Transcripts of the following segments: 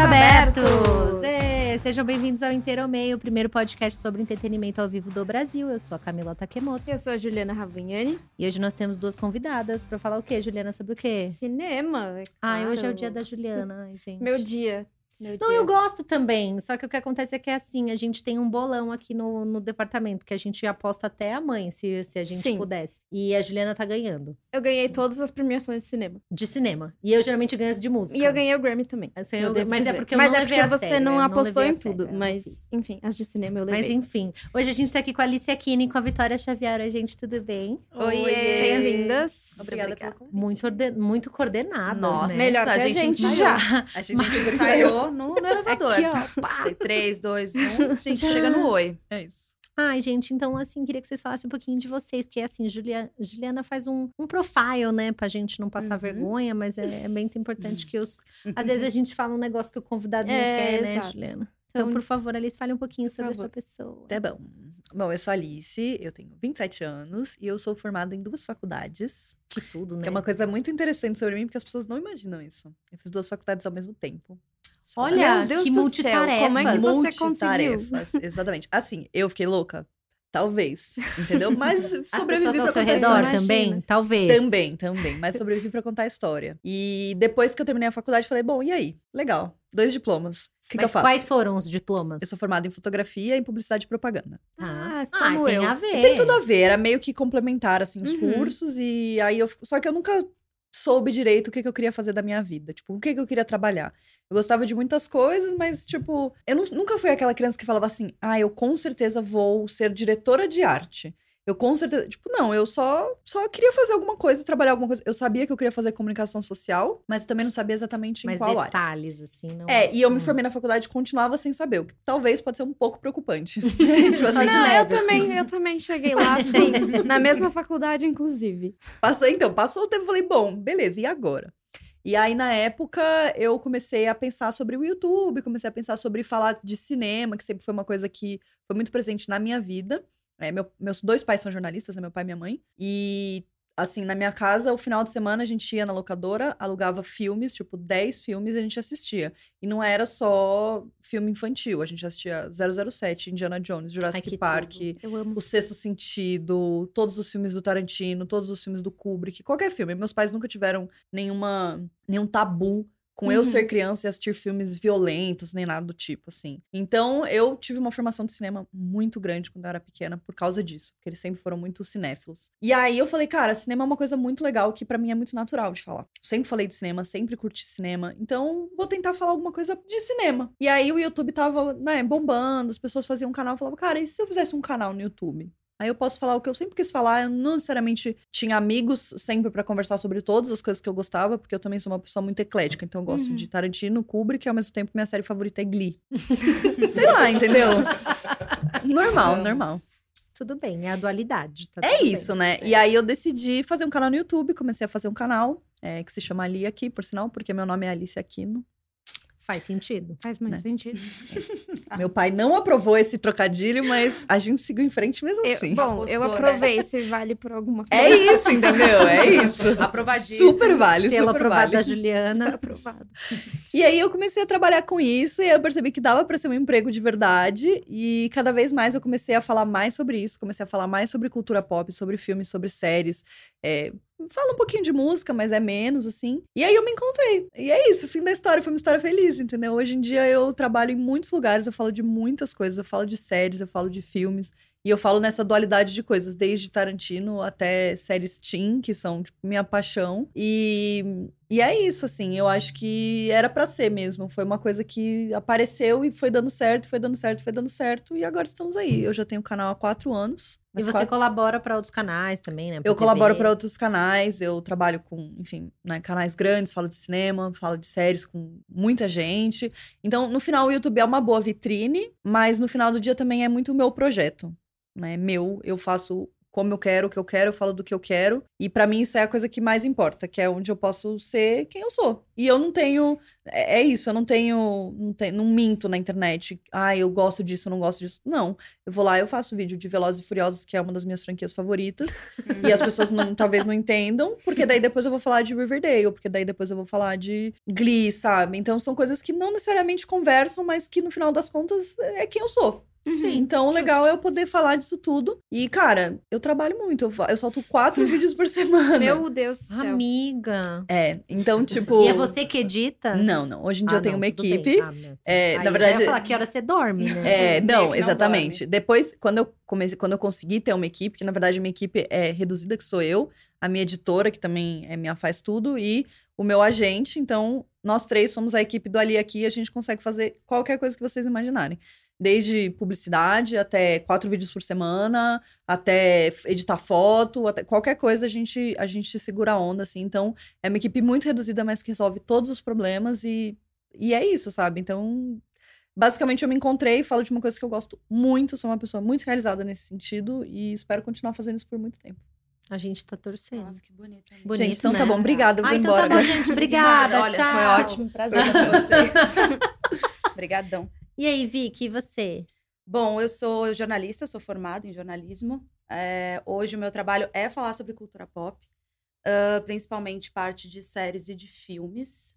abertos! Sejam bem-vindos ao Inteiro ao Meio, o primeiro podcast sobre entretenimento ao vivo do Brasil. Eu sou a Camila Takemoto. Eu sou a Juliana Ravignani. E hoje nós temos duas convidadas para falar o quê, Juliana? Sobre o quê? Cinema. É claro. hoje é o dia da Juliana, Ai, gente. Meu dia. Meu Não, eu gosto também. Só que o que acontece é que é assim, a gente tem um bolão aqui no, no departamento, que a gente aposta até a mãe, se, se a gente Sim. pudesse. E a Juliana tá ganhando. Eu ganhei todas as premiações de cinema. De cinema. E eu geralmente ganho as de música. E eu ganhei o Grammy também. Assim, eu eu- devo mas é dizer. porque eu Mas não é levei porque a você sério, não não apostou levei a em tudo. não mas, enfim, as de cinema eu levei. Mas enfim, hoje a gente tá aqui com a Alicia Kine e com a Vitória Xavier. A gente, tudo bem? Oiê! Bem-vindas. Obrigada pelo convite. Muito, orde- muito coordenadas, Nossa, né? Melhor que a gente ensaiou. já. A gente ensaiou no, no elevador. Aqui, ó. pá. 3, 2, 1. Gente, chega no oi. É isso. Ai, gente, então, assim, queria que vocês falassem um pouquinho de vocês, porque, assim, Julia, Juliana faz um, um profile, né, pra gente não passar Uhum. vergonha, mas é, é bem importante que os. Às vezes a gente fala um negócio que o convidado não É, quer, né, exato. Juliana? Então, Então, por favor, Alice, fale um pouquinho sobre a sua pessoa. Tá bom. Bom, eu sou a Alice, eu tenho 27 anos e eu sou formada em duas faculdades. Que tudo, né? Que é uma coisa muito interessante sobre mim, porque as pessoas não imaginam isso. Eu fiz duas faculdades ao mesmo tempo. Olha, Meu Deus que do céu, multitarefas. como é que você conseguiu? Exatamente. Assim, eu fiquei louca? Talvez, entendeu? Mas As sobrevivi seu contar a redor história. Também? Talvez. Também, também. Mas sobrevivi pra contar a história. E depois que eu terminei a faculdade, falei, bom, e aí? Legal. Dois diplomas. O que, que eu faço? quais foram os diplomas? Eu sou formada em fotografia e em publicidade e propaganda. Ah, Ah, como tem eu. a ver. Tem tudo a ver, era meio que complementar, assim, os Uhum. cursos. E aí eu. Só que eu nunca soube direito o que, que eu queria fazer da minha vida. Tipo, o que, que eu queria trabalhar. Eu gostava de muitas coisas, mas, tipo, eu nu- nunca fui aquela criança que falava assim, ah, eu com certeza vou ser diretora de arte. Eu com certeza. Tipo, não, eu só, só queria fazer alguma coisa, trabalhar alguma coisa. Eu sabia que eu queria fazer comunicação social, mas eu também não sabia exatamente em Mas qual área. detalhes, assim, não. É, e eu me Hum. formei na faculdade e continuava sem saber, o que talvez pode ser um pouco preocupante. tipo assim, Não, eu leve, também, assim. eu também cheguei lá, assim, na mesma faculdade, inclusive. Passou, então, passou o tempo, falei, bom, beleza, e agora? E aí, na época, eu comecei a pensar sobre o YouTube, comecei a pensar sobre falar de cinema, que sempre foi uma coisa que foi muito presente na minha vida. É, meu- meus dois pais são jornalistas, é meu pai e minha mãe. E, assim, na minha casa, o final de semana, a gente ia na locadora, alugava filmes, tipo, 10 filmes, e a gente assistia. E não era só filme infantil, a gente assistia 007, Indiana Jones, Jurassic que Park, o Sexto Sentido, todos os filmes do Tarantino, todos os filmes do Kubrick, qualquer filme. Meus pais nunca tiveram nenhuma, nenhum tabu com eu Uhum. ser criança e assistir filmes violentos, nem nada do tipo, assim. Então, eu tive uma formação de cinema muito grande quando eu era pequena por causa disso, porque eles sempre foram muito cinéfilos. E aí eu falei, cara, cinema é uma coisa muito legal que pra mim é muito natural de falar. Sempre falei de cinema, sempre curti cinema, então vou tentar falar alguma coisa de cinema. E aí o YouTube tava, né, bombando, as pessoas faziam um canal, eu falava, cara, e se eu fizesse um canal no YouTube? Aí eu posso falar o que eu sempre quis falar. Eu não necessariamente tinha amigos sempre pra conversar sobre todas as coisas que eu gostava, porque eu também sou uma pessoa muito eclética. Então eu gosto Uhum. de Tarantino, Kubrick, e ao mesmo tempo minha série favorita é Glee. Sei lá, entendeu? Normal, normal. Tudo bem, é a dualidade. tá É tudo bem. isso, né? E aí eu decidi fazer um canal no YouTube, comecei a fazer um canal é, que se chama Ali Aqui, por sinal, porque meu nome é Alice Aquino. Faz sentido. Faz muito Né? sentido. Meu pai não aprovou esse trocadilho, mas a gente seguiu em frente mesmo Eu- assim. bom, eu Postou, né? aprovei se vale por alguma coisa. É isso, entendeu? É isso. Aprovadíssimo. Super vale, Selo super aprovado vale. da Tá Juliana. aprovado. E aí eu comecei a trabalhar com isso e aí eu percebi que dava pra ser um emprego de verdade e cada vez mais eu comecei a falar mais sobre isso, comecei a falar mais sobre cultura pop, sobre filmes, sobre séries. É, fala um pouquinho de música, mas é menos assim. E aí eu me encontrei. E é isso, o fim da história, foi uma história feliz, entendeu? Hoje em dia eu trabalho em muitos lugares, eu falo de muitas coisas, eu falo de séries, eu falo de filmes. E eu falo nessa dualidade de coisas, desde Tarantino até séries teen, que são tipo, minha paixão. E, e é isso, assim, eu acho que era pra ser mesmo. Foi uma coisa que apareceu e foi dando certo, foi dando certo, foi dando certo. E agora estamos aí. Eu já tenho o canal há quatro anos. E você quatro- colabora para outros canais também, né? eu Pra colaboro TV. para outros canais, eu trabalho com, enfim, né, canais grandes, falo de cinema, falo de séries com muita gente. Então, no final, o YouTube é uma boa vitrine, mas no final do dia também é muito o meu projeto, né? Meu, eu faço como eu quero, o que eu quero, eu falo do que eu quero. E pra mim isso é a coisa que mais importa, que é onde eu posso ser quem eu sou. E eu não tenho. É, é isso, eu não tenho. Não, tenho, não minto na internet. Ah, eu gosto disso, eu não gosto disso. Não. Eu vou lá, eu faço vídeo de Velozes e Furiosos, que é uma das minhas franquias favoritas. e as pessoas não, talvez não entendam, porque daí depois eu vou falar de Riverdale, porque daí depois eu vou falar de Glee, sabe? Então são coisas que não necessariamente conversam, mas que no final das contas é quem eu sou. Sim. Então, o legal é eu poder falar disso tudo. E, cara, eu trabalho muito. Eu, eu solto quatro vídeos por semana. Meu Deus do céu. Amiga. É, então, tipo. E é você que edita? Não, não. Hoje em dia Ah, eu tenho não, uma equipe. Ah. É, Aí na eu já verdade. ia falar que hora você dorme, né? É, não, não exatamente. Depois, quando eu comecei, quando eu consegui ter uma equipe, que na verdade a minha equipe é reduzida, que sou eu, a minha editora, que também é minha faz tudo, e o meu agente. Então, nós três somos a equipe do Ali aqui e a gente consegue fazer qualquer coisa que vocês imaginarem. Desde publicidade até quatro vídeos por semana, até editar foto, até qualquer coisa a gente, a gente segura a onda, assim. Então, é uma equipe muito reduzida, mas que resolve todos os problemas e, e é isso, sabe? Então, basicamente eu me encontrei, falo de uma coisa que eu gosto muito, sou uma pessoa muito realizada nesse sentido e espero continuar fazendo isso por muito tempo. A gente tá torcendo. Nossa, que bonito. Bonito, gente, então né? tá bom, obrigada, eu vou Ah, então embora. tá bom, gente. Obrigada. Olha, tchau. foi ótimo. Prazer com vocês. Obrigadão. E aí, Vicky, e você? Bom, eu sou jornalista, sou formada em jornalismo. É, hoje o meu trabalho é falar sobre cultura pop, ah, principalmente parte de séries e de filmes.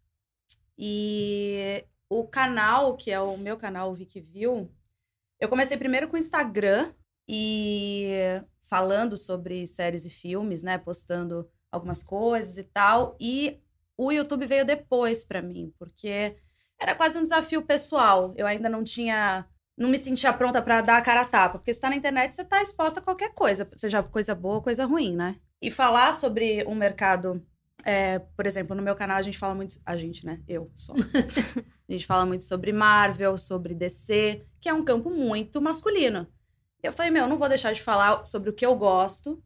E o canal, que é o meu canal o Vicky View, eu comecei primeiro com o Instagram e falando sobre séries e filmes, né, postando algumas coisas e tal. E o YouTube veio depois pra mim, porque era quase um desafio pessoal. Eu ainda não tinha não me sentia pronta pra dar a cara a tapa. Porque você tá na internet, você tá exposta a qualquer coisa, seja coisa boa ou coisa ruim, né? E falar sobre um mercado. é, por exemplo, no meu canal a gente fala muito. A gente, né? Eu só. a gente fala muito sobre Marvel, sobre DC, que é um campo muito masculino. E eu falei, meu, eu não vou deixar de falar sobre o que eu gosto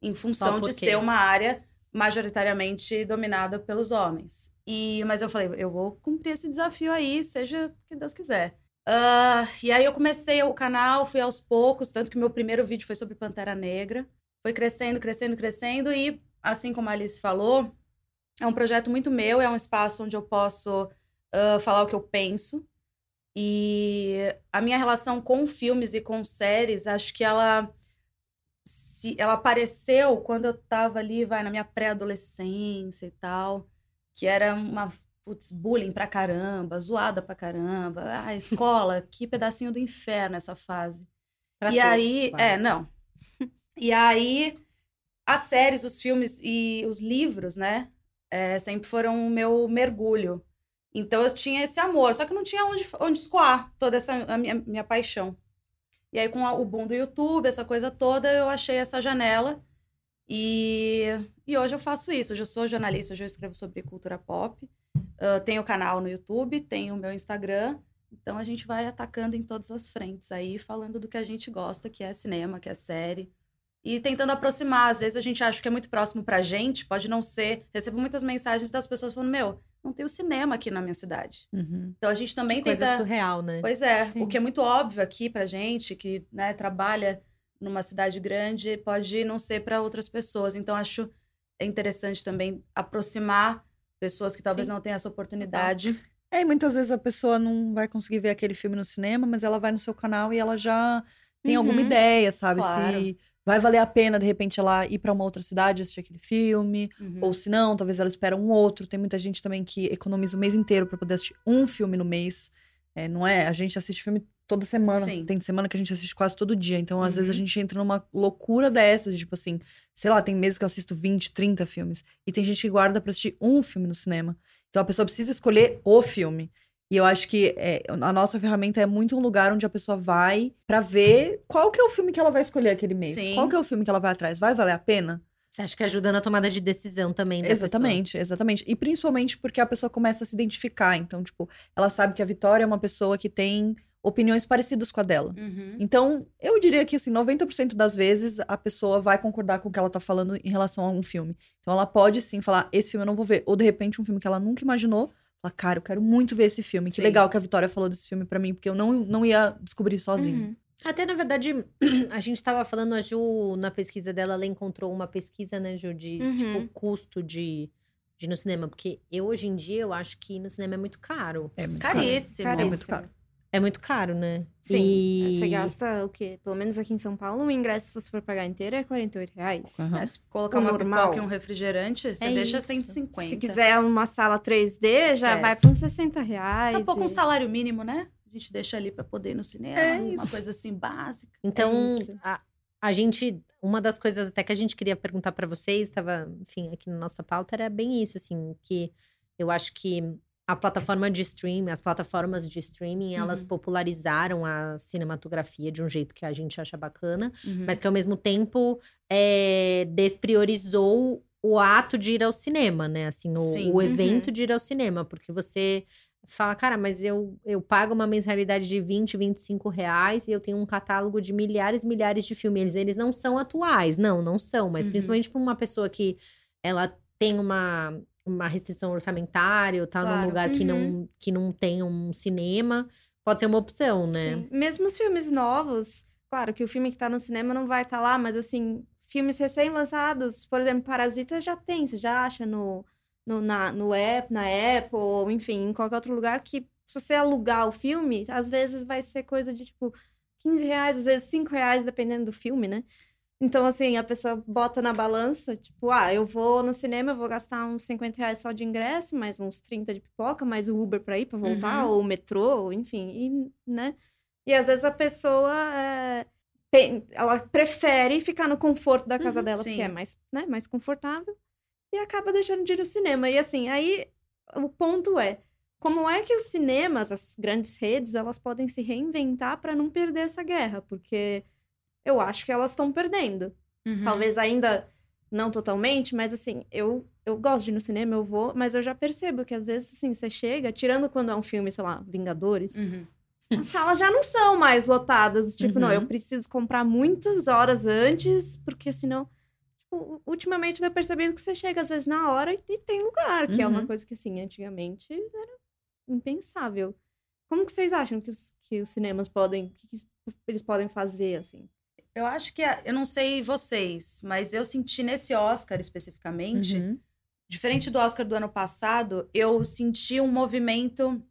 em função de ser uma área majoritariamente dominada pelos homens. E, mas eu falei, eu vou cumprir esse desafio aí, seja o que Deus quiser. Ah, e aí eu comecei o canal, fui aos poucos, tanto que meu primeiro vídeo foi sobre Pantera Negra. Foi crescendo, crescendo, crescendo, e assim como a Alice falou, é um projeto muito meu, é um espaço onde eu posso ah, falar o que eu penso. E a minha relação com filmes e com séries, acho que ela se ela apareceu quando eu tava ali, vai, na minha pré-adolescência e tal, que era uma putz, bullying pra caramba, zoada pra caramba. Ah, escola, que pedacinho do inferno essa fase. Pra e aí, é, não. E aí, as séries, os filmes e os livros, né, é, sempre foram o meu mergulho. Então eu tinha esse amor, só que não tinha onde, onde escoar toda essa a minha, minha paixão. E aí, com o boom do YouTube, essa coisa toda, eu achei essa janela. E, e hoje eu faço isso. Hoje eu sou jornalista, hoje eu escrevo sobre cultura pop. Ah, tenho canal no YouTube, tenho o meu Instagram. Então a gente vai atacando em todas as frentes aí, falando do que a gente gosta, que é cinema, que é série. E tentando aproximar. Às vezes a gente acha que é muito próximo pra gente, pode não ser. Recebo muitas mensagens das pessoas falando: Meu, não tem o cinema aqui na minha cidade. Uhum. Então a gente também Coisa tenta. surreal, né? Pois é, Sim. o que é muito óbvio aqui pra gente, que né, trabalha numa cidade grande, pode não ser para outras pessoas. Então, acho interessante também aproximar pessoas que talvez Sim. não tenham essa oportunidade. É, e muitas vezes a pessoa não vai conseguir ver aquele filme no cinema, mas ela vai no seu canal e ela já tem alguma Uhum. ideia, sabe? Claro. Se vai valer a pena, de repente, ela ir pra uma outra cidade assistir aquele filme. Uhum. Ou se não, talvez ela espera um outro. Tem muita gente também que economiza o mês inteiro pra poder assistir um filme no mês. É, não é? A gente assiste filme toda semana. Sim. Tem semana que a gente assiste quase todo dia. Então, às vezes, a Uhum. gente entra numa loucura dessas, de, tipo assim, sei lá, tem meses que eu assisto 20, 30 filmes. E tem gente que guarda pra assistir um filme no cinema. Então a pessoa precisa escolher o filme. E eu acho que é, a nossa ferramenta é muito um lugar onde a pessoa vai pra ver qual que é o filme que ela vai escolher aquele mês. Sim. Qual que é o filme que ela vai atrás? Vai valer a pena? Você acha que ajuda na tomada de decisão também da pessoa? Exatamente, exatamente. E principalmente porque a pessoa começa a se identificar. Então, tipo, ela sabe que a Vitória é uma pessoa que tem opiniões parecidas com a dela. Uhum. Então, eu diria que, assim, 90% das vezes a pessoa vai concordar com o que ela tá falando em relação a um filme. Então, ela pode sim falar: esse filme eu não vou ver. Ou, de repente, um filme que ela nunca imaginou. Fala, cara, eu quero muito ver esse filme. Que Sim. legal que a Vitória falou desse filme pra mim, porque eu não, não ia descobrir sozinho. Uhum. Até, na verdade, a gente tava falando, a Ju, na pesquisa dela, ela encontrou uma pesquisa, né, Ju, de, Uhum. tipo, custo de, de ir no cinema. Porque eu, hoje em dia, eu acho que ir no cinema é muito caro. É muito caro. Caríssimo. É muito caro. É muito caro, né? Sim, E... você gasta o quê? Pelo menos aqui em São Paulo, o ingresso, se você for pagar inteiro, é 48 reais. Aham. É, se colocar O uma normal. pipoca e um refrigerante, você É deixa isso. 150. Se quiser uma sala 3D, já Esquece. vai para uns 60 reais. Daqui a pouco e- um salário mínimo, né? A gente deixa ali pra poder ir no cinema. É uma isso. coisa assim básica. Então, É a, a gente. Uma das coisas até que a gente queria perguntar pra vocês, estava, enfim, aqui na nossa pauta, era bem isso, assim, que eu acho que a plataforma de streaming, as plataformas de streaming, elas Uhum. popularizaram a cinematografia de um jeito que a gente acha bacana, Uhum. mas que ao mesmo tempo é, despriorizou o ato de ir ao cinema, né? Assim, o, o Uhum. evento de ir ao cinema, porque você fala, cara, mas eu, eu pago uma mensalidade de 20, 25 reais e eu tenho um catálogo de milhares e milhares de filmes. Eles, eles não são atuais, não, não são, mas Uhum. principalmente para uma pessoa que ela tem uma, uma restrição orçamentária, ou tá num Claro. lugar que, não, que não tem um cinema, pode ser uma opção, né? Sim. Mesmo os filmes novos, claro que o filme que tá no cinema não vai estar lá, mas assim, filmes recém-lançados, por exemplo, Parasita já tem, você já acha no, no, na, no app, na Apple, ou enfim, em qualquer outro lugar que se você alugar o filme, às vezes vai ser coisa de tipo 15 reais, às vezes 5 reais, dependendo do filme, né? Então, assim, a pessoa bota na balança, tipo, ah, eu vou no cinema, eu vou gastar uns 50 reais só de ingresso, mais uns 30 de pipoca, mais o Uber pra ir, pra voltar, Uhum. ou o metrô, enfim, e, né? E às vezes a pessoa é, ela prefere ficar no conforto da casa Uhum, dela, sim. porque é mais, né, mais confortável, e acaba deixando de ir no cinema. E assim, aí o ponto é, como é que os cinemas, as grandes redes, elas podem se reinventar para não perder essa guerra? Porque eu acho que elas estão perdendo. Uhum. Talvez ainda não totalmente, mas assim, eu, eu gosto de ir no cinema, eu vou, mas eu já percebo que às vezes, assim, você chega, tirando quando é um filme, sei lá, Vingadores, Uhum. as salas já não são mais lotadas. Tipo, não, Uhum. eu preciso comprar muitas horas antes, porque senão. Tipo, ultimamente eu percebido que você chega às vezes na hora e, e tem lugar, que é uma Uhum. coisa que, assim, antigamente era impensável. Como que vocês acham que os, que os cinemas podem. que que eles podem fazer, assim? Eu acho que, a- eu não sei vocês, mas eu senti nesse Oscar especificamente, Uhum. diferente do Oscar do ano passado, eu senti um movimento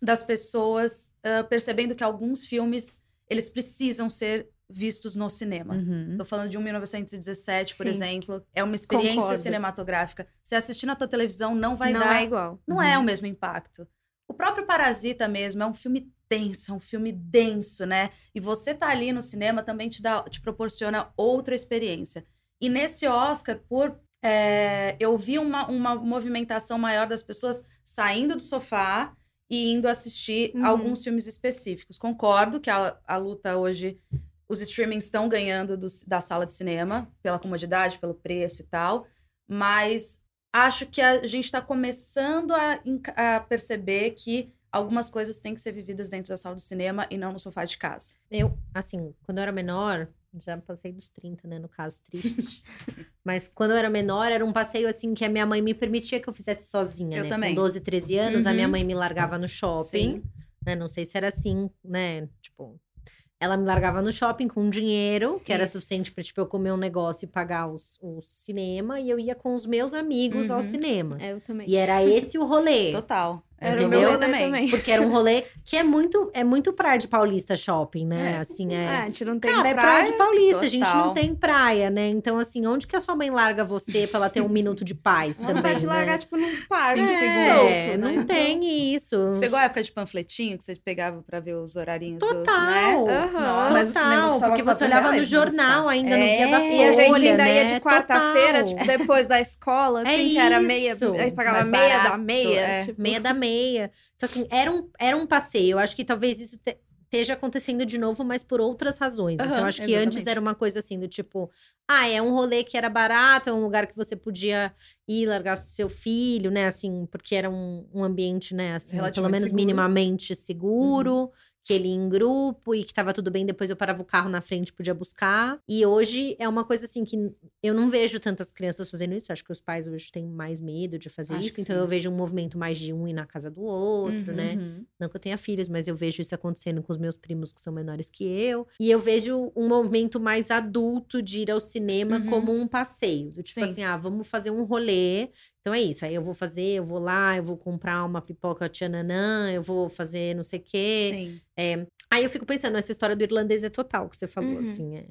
das pessoas ah, percebendo que alguns filmes, eles precisam ser vistos no cinema. Uhum. Tô falando de um 1917, por Sim. exemplo. É uma experiência Concordo. cinematográfica. Se assistir na tua televisão, não vai não dar é igual. não é o mesmo impacto. O próprio Parasita mesmo é um filme tenso, é um filme denso, né? E você tá ali no cinema também te, dá, te proporciona outra experiência. E nesse Oscar, por é, eu vi uma, uma movimentação maior das pessoas saindo do sofá e indo assistir Uhum. alguns filmes específicos. Concordo que a, a luta hoje, os streamings estão ganhando do- da sala de cinema, pela comodidade, pelo preço e tal, mas acho que a gente está começando a, a perceber que algumas coisas têm que ser vividas dentro da sala de cinema e não no sofá de casa. Eu, assim, quando eu era menor, já passei dos 30, né, no caso, triste. Mas quando eu era menor, era um passeio, assim, que a minha mãe me permitia que eu fizesse sozinha, Eu né? também. Com 12, 13 anos, a minha Uhum. mãe me largava no shopping, né? Não sei se era assim, né? Tipo, ela me largava no shopping com dinheiro, que era Isso. suficiente pra, tipo, eu comer um negócio e pagar os, o cinema, e eu ia com os meus amigos ao Uhum. cinema. É, eu também. E era esse o rolê. Total. Era rolê também. Porque era um rolê que é muito, é muito praia de Paulista Shopping, né? É. Assim, É, é. a gente não tem Cara, é praia de Paulista, a gente Total. não tem praia, né? Então, assim, onde que a sua mãe larga você pra ela ter um minuto de paz Ela também, vai te né? largar, tipo, num parque. Cinco É, solto, não né? Então, tem isso. Você pegou a época de panfletinho que você pegava pra ver os horarinhos do, Total. né? Aham. Nossa, Mas o cinema Total, porque você olhava no jornal ainda, no É, Guia da Folha, E a gente ainda ia né? de quarta-feira, Total. tipo, depois da escola, É assim, que era meia. Aí pagava meia da meia. é. Tipo, meia da meia. Então, assim, era um, era um passeio. Eu acho que talvez isso te- esteja acontecendo de novo, mas por outras razões. então, Aham, eu acho que antes exatamente. era uma coisa assim, do tipo, ah, é um rolê que era barato, é um lugar que você podia ir largar seu filho, né? Assim, porque era um, um ambiente, né? Assim, pelo menos seguro. minimamente seguro. Que ele ia em grupo e que tava tudo bem, depois eu parava o carro na frente, podia buscar. E hoje é uma coisa assim que eu não vejo tantas crianças fazendo isso, acho que os pais hoje têm mais medo de fazer Acho isso, então sim. eu vejo um movimento mais de um ir na casa do outro, Uhum. né? Uhum. Não que eu tenha filhos, mas eu vejo isso acontecendo com os meus primos que são menores que eu. E eu vejo um movimento mais adulto de ir ao cinema Uhum. como um passeio. Tipo Sim. assim, ah, vamos fazer um rolê. Então é isso. Aí eu vou fazer, eu vou lá, eu vou comprar uma pipoca tchananã, eu vou fazer não sei o quê. Sim. Aí eu fico pensando, essa história do irlandês é total que você falou, Uhum. assim. É,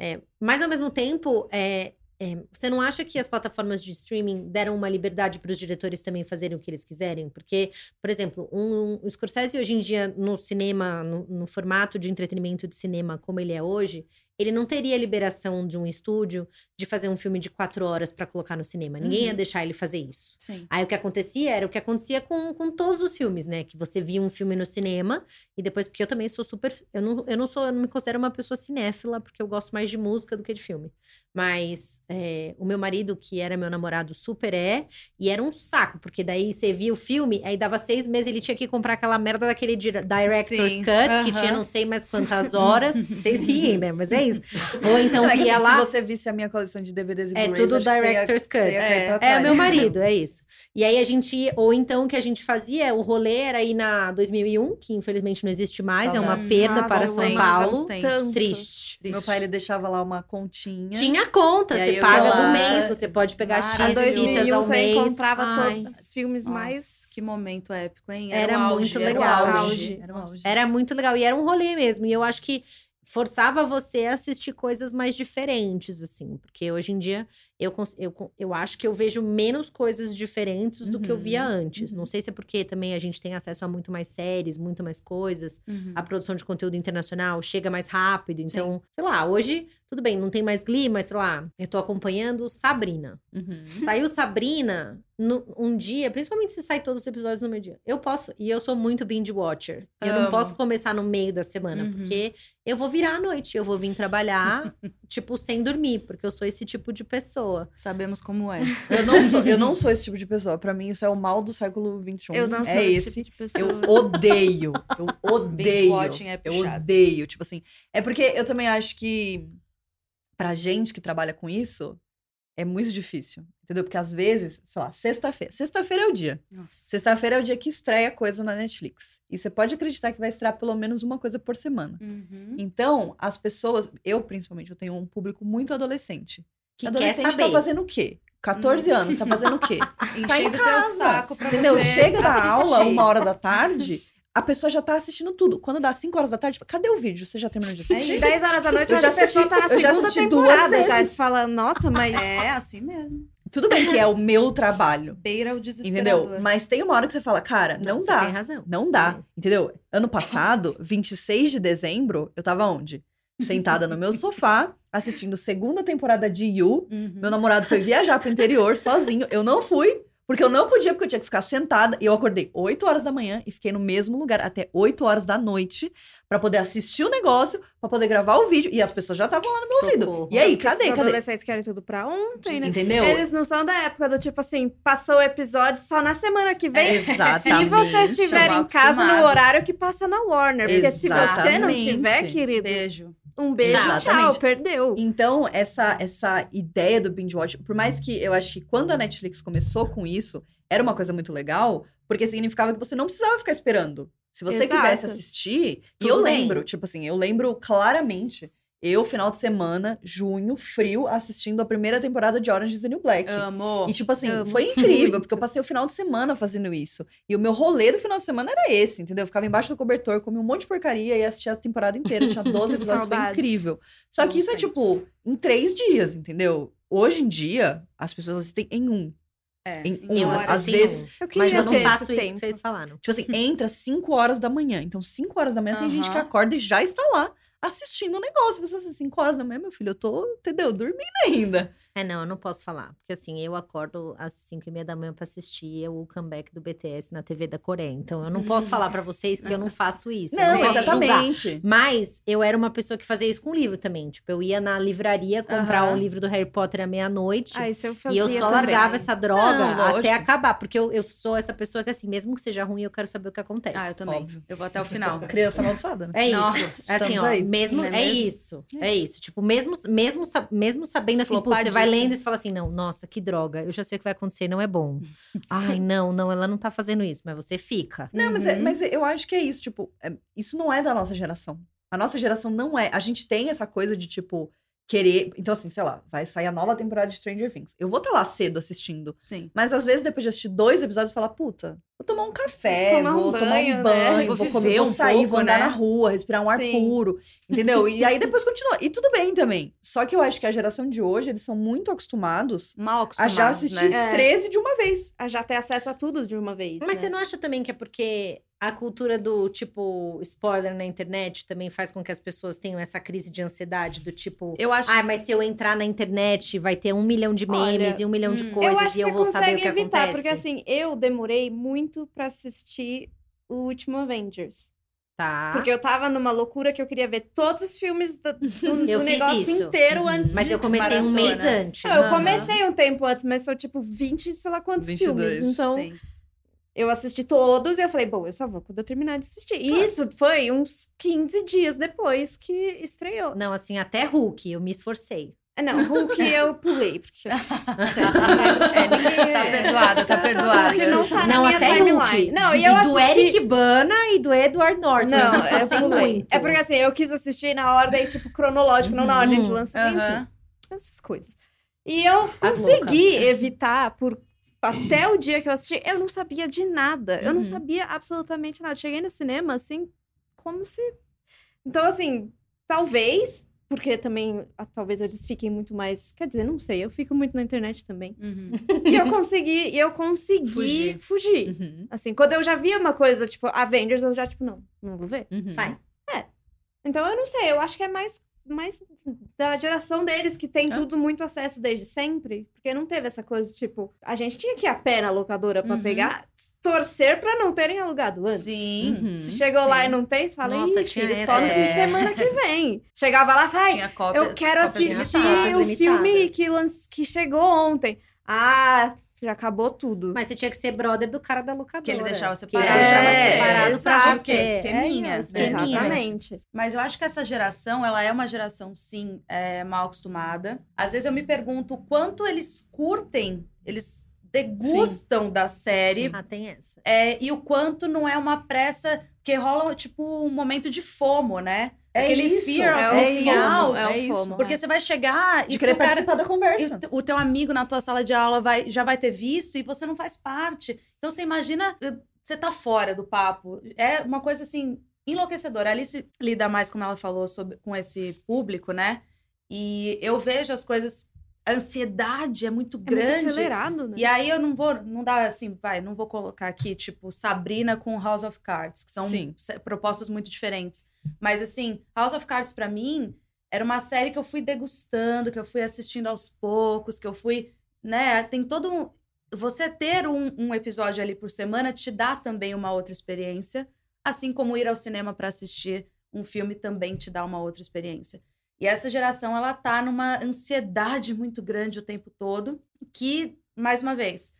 é. Mas ao mesmo tempo, é, é, você não acha que as plataformas de streaming deram uma liberdade para os diretores também fazerem o que eles quiserem? Porque, por exemplo, um, um Scorsese hoje em dia no cinema, no, no formato de entretenimento de cinema como ele é hoje, ele não teria liberação de um estúdio de fazer um filme de quatro horas para colocar no cinema. Ninguém ia Uhum. deixar ele fazer isso. Sim. Aí o que acontecia era o que acontecia com, com todos os filmes, né? Que você via um filme no cinema e depois, porque eu também sou super. Eu não, eu não sou, eu não me considero uma pessoa cinéfila, porque eu gosto mais de música do que de filme. Mas é, o meu marido, que era meu namorado, super é, e era um saco, porque daí você via o filme, aí dava seis meses, ele tinha que comprar aquela merda daquele dire- Director's Sim, Cut, que tinha não sei mais quantas horas. Vocês riem, né? Mas é isso. Ou então É que, via assim, lá. Se você visse a minha coleção de DVDs e É tudo Director's Cut. É. É, trás. meu marido, é isso. E aí a gente, ou então o que a gente fazia, o rolê era aí na 2001, que infelizmente não existe mais, é uma Saudades. perda Nossa, para São Paulo. Triste. Triste. Meu pai, ele deixava lá uma continha. Tinha conta, E aí você paga lá, do mês, você pode pegar. X A fitas 2001 ao você mês. encontrava Ai, todos os filmes Nossa, mais. Que momento épico, hein? Era o auge, muito era o legal. auge. Era o auge. Era muito legal. E era um rolê mesmo. E eu acho que forçava você a assistir coisas mais diferentes, assim. Porque hoje em dia, eu, eu, eu acho que eu vejo menos coisas diferentes do que eu via Uhum, antes. Não sei se é porque também a gente tem acesso a muito mais séries, muito mais coisas. Uhum. A produção de conteúdo internacional chega mais rápido. Então, sei lá, hoje, tudo bem, não tem mais Glee, mas sei lá, eu tô acompanhando Sabrina. Uhum. Saiu Sabrina no- um dia, principalmente se sai todos os episódios no meu dia. Eu posso, e eu sou muito binge watcher. Eu não Amo. posso começar no meio da semana, Uhum. porque eu vou virar à noite, eu vou vir trabalhar, tipo, sem dormir, porque eu sou esse tipo de pessoa. Sabemos como é. Eu não, sou, eu não sou esse tipo de pessoa. Pra mim, isso é o mal do século XXI. Eu não sou é esse esse. tipo de pessoa. Eu odeio. Eu odeio. watching é eu odeio. Tipo assim. É porque eu também acho que pra gente que trabalha com isso, é muito difícil. Entendeu? Porque às vezes, sei lá, sexta-feira. Sexta-feira é o dia. Sexta-feira é o dia que estreia coisa na Netflix. E você pode acreditar que vai estrear pelo menos uma coisa por semana. Uhum. Então, as pessoas, eu principalmente, eu tenho um público muito adolescente. Que quer adolescente saber. tá fazendo o quê? 14 anos, tá fazendo o quê? Tá em Enchendo teu casa, saco pra Entendeu? Chega da assistir. aula, uma hora da tarde, a pessoa já tá assistindo tudo. Quando dá 5 horas da tarde, fala, cadê o vídeo? Você já terminou de assistir? Aí, 10 horas da noite, Eu já a pessoa tá na assisti- eu já segunda temporada. Já você fala, nossa, mas. É, assim mesmo. Tudo bem que é o meu trabalho, Beira o desesperador. entendeu? Mas tem uma hora que você fala, cara, não, você dá. tem razão. Não dá, entendeu? Ano passado, 26 de dezembro, eu tava onde? Sentada no meu sofá, assistindo segunda temporada de You. Uhum. Meu namorado foi viajar pro interior sozinho. Eu não fui, porque eu não podia, porque eu tinha que ficar sentada. E eu acordei 8 horas da manhã e fiquei no mesmo lugar até 8 horas da noite pra poder assistir o negócio, pra poder gravar o vídeo. E as pessoas já estavam lá no meu ouvido. Socorro. E aí, Porque cadê? Os Cadê? adolescentes querem tudo pra ontem, né? Entendeu? Eles não são da época do tipo assim, passou o episódio só na semana que vem. Exatamente. Se você estiver São em casa no horário que passa na Warner. Porque se você não Exatamente. tiver, querido, Beijo. Um beijo e Exatamente. tchau, perdeu. Então, essa, essa ideia do binge watch, por mais que eu acho que quando a Netflix começou com isso, era uma coisa muito legal, porque significava que você não precisava ficar esperando. Se você Exato. quisesse assistir, e Tudo eu bem. lembro, tipo assim, eu lembro claramente, eu, final de semana, junho, frio, assistindo a primeira temporada de Orange is the New Black. Amo. E, tipo assim, Amo foi incrível, muito. porque eu passei o final de semana fazendo isso. E o meu rolê do final de semana era esse, entendeu? Eu ficava embaixo do cobertor, comia um monte de porcaria e assistia a temporada inteira. Tinha 12 episódios, foi incrível. Só que isso é, tipo, em três dias, entendeu? Hoje em dia, as pessoas assistem em um. É, Em horas. às vezes- um, Eu queria mas eu não faço isso tempo. que vocês falaram. Tipo assim, entra 5 horas da manhã. Então, 5 horas da manhã tem gente que acorda e já está lá assistindo o negócio. Você assim, 5 horas da manhã, meu filho, eu tô, entendeu? Dormindo ainda. É, não, eu não posso falar. Porque assim, eu acordo às 5 e meia da manhã pra assistir o comeback do BTS na TV da Coreia. Então eu não posso falar pra vocês que eu não faço isso. eu Não, posso julgar. exatamente. Mas eu era uma pessoa que fazia isso com livro também. Tipo, eu ia na livraria comprar Aham. um livro do Harry Potter à meia-noite. Ah, isso eu E fazia eu só também. largava essa droga Não, lógico. até acabar. Porque eu, eu sou essa pessoa que, assim, mesmo que seja ruim, eu quero saber o que acontece. Ah, eu também. Óbvio. Eu vou até o final. Criança amaldiçoada, né? É isso. Nossa, É assim, ó, aí. Mesmo, é, é mesmo? isso. É isso. Tipo, mesmo, mesmo, mesmo sabendo assim, putz, você vai lendo e você fala assim, não, nossa, que droga. Eu já sei o que vai acontecer, não é bom. Ai, não, não, ela não tá fazendo isso, mas você fica. Não, mas, é- Uhum. mas eu acho que é isso, tipo, é- isso não é da nossa geração. A nossa geração não é. A gente tem essa coisa de, tipo, querer. Então, assim, sei lá, vai sair a nova temporada de Stranger Things. Eu vou estar lá cedo assistindo. Sim. Mas às vezes, depois de assistir dois episódios, falar, puta, vou tomar um café, Tomar um vou tomar banho, um né? banho, Vou vou, viver comer, vou um sair, pouco, vou andar né? na rua, respirar um ar Sim. puro. Entendeu? E aí depois continua. E tudo bem também. Só que eu acho que a geração de hoje, eles são muito acostumados Mal a acostumados, já assistir né? É. 13 de uma vez. A já ter acesso a tudo de uma vez. Mas né? você não acha também que é porque a cultura do, tipo, spoiler na internet também faz com que as pessoas tenham essa crise de ansiedade do tipo... Eu acho Ah, mas se eu entrar na internet, vai ter um milhão de Olha, memes e um milhão de hum, coisas eu acho e eu vou saber o que evitar, acontece. porque assim, eu demorei muito pra assistir o último Avengers. Tá. Porque eu tava numa loucura que eu queria ver todos os filmes do, do- do negócio isso. inteiro Uhum. antes Mas eu comecei um maratona. mês antes. Não, eu comecei um tempo antes, mas são tipo 20, sei lá quantos 22, filmes. Então, Sim. eu assisti todos e eu falei, bom, eu só vou quando eu terminar de assistir. E Claro. isso foi uns 15 dias depois que estreou. Não, assim, até Hulk, eu me esforcei. Ah, Não, Hulk eu pulei, porque... Tá perdoada, tá perdoada. Hulk não tá não, na minha até timeline. Hulk. Não, e e do assisti... Eric Bana e do Edward Norton. Não, eu pulei. muito. É porque assim, eu quis assistir na ordem, tipo, cronológica, não na ordem de Uhum. lançamento, Aham. enfim, essas coisas. E eu As consegui evitar por até o dia que eu assisti, eu não sabia de nada. Eu não Uhum. sabia absolutamente nada. Cheguei no cinema, assim, como se. Então, assim, talvez, porque também ah, talvez eles fiquem muito mais. Quer dizer, não sei, eu fico muito na internet também. Uhum. E eu consegui, e eu consegui Fugir. fugir. Uhum. Assim, quando eu já via uma coisa, tipo, Avengers, eu já, tipo, não, não vou ver. Uhum. Sai. Então eu não sei, eu acho que é mais, mais da geração deles que tem É. tudo muito acesso desde sempre. Porque não teve essa coisa, tipo, a gente tinha que ir a pé na locadora pra Uhum. pegar, torcer pra não terem alugado antes. Sim. Uhum. Se chegou Sim. lá e não tem, você fala, Nossa, filho, só no fim de é. semana que vem. Chegava lá e falava, "Ai, Tinha cópia, eu quero assistir limitadas, o filme que, que chegou ontem. Ah, já acabou tudo. Mas você tinha que ser brother do cara da locadora. Que ele deixava Que separado. ele deixava É, separado pra exato. você. O quê? Esqueminha, É, né? esqueminha. Exatamente. Mas eu acho que essa geração, ela é uma geração, sim, é, mal acostumada. Às vezes eu me pergunto o quanto eles curtem, eles degustam da série Ah, tem essa. é, e o quanto não é uma pressa, que rola, tipo, um momento de fomo, né? É Aquele isso, fear of é missing out. é o é isso. FOMO. Porque você vai chegar e querer o cara participar da conversa. o, o teu amigo na tua sala de aula vai, já vai ter visto e você não faz parte. Então você imagina, eh, você tá fora do papo. É uma coisa assim enlouquecedora. A Alice lida mais, como ela falou, sobre, com esse público, né? E eu vejo as coisas. A ansiedade é muito É muito grande. acelerado, né? e aí eu não vou, não dá assim, vai, não vou colocar aqui, tipo, Sabrina com House of Cards, que são Sim. propostas muito diferentes. Mas assim, House of Cards pra mim era uma série que eu fui degustando, que eu fui assistindo aos poucos, que eu fui, né, tem todo um você ter um, um episódio ali por semana te dá também uma outra experiência, assim como ir ao cinema pra assistir um filme também te dá uma outra experiência. E essa geração, ela tá numa ansiedade muito grande o tempo todo, que, mais uma vez,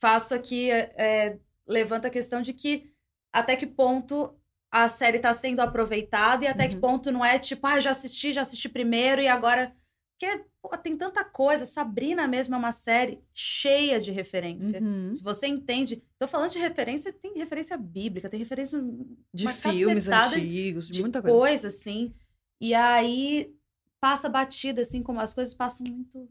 faço aqui, é, é, levanta a questão de que até que ponto a série tá sendo aproveitada e até que Uhum. ponto não é tipo, ah, já assisti, já assisti primeiro e agora. Porque pô, tem tanta coisa. Sabrina mesmo é uma série cheia de referência. Uhum. Se você entende. Tô falando de referência, tem referência bíblica, tem referência. De uma filmes antigos, de de muita coisa. coisa, assim. E aí passa batida, assim, como as coisas passam muito.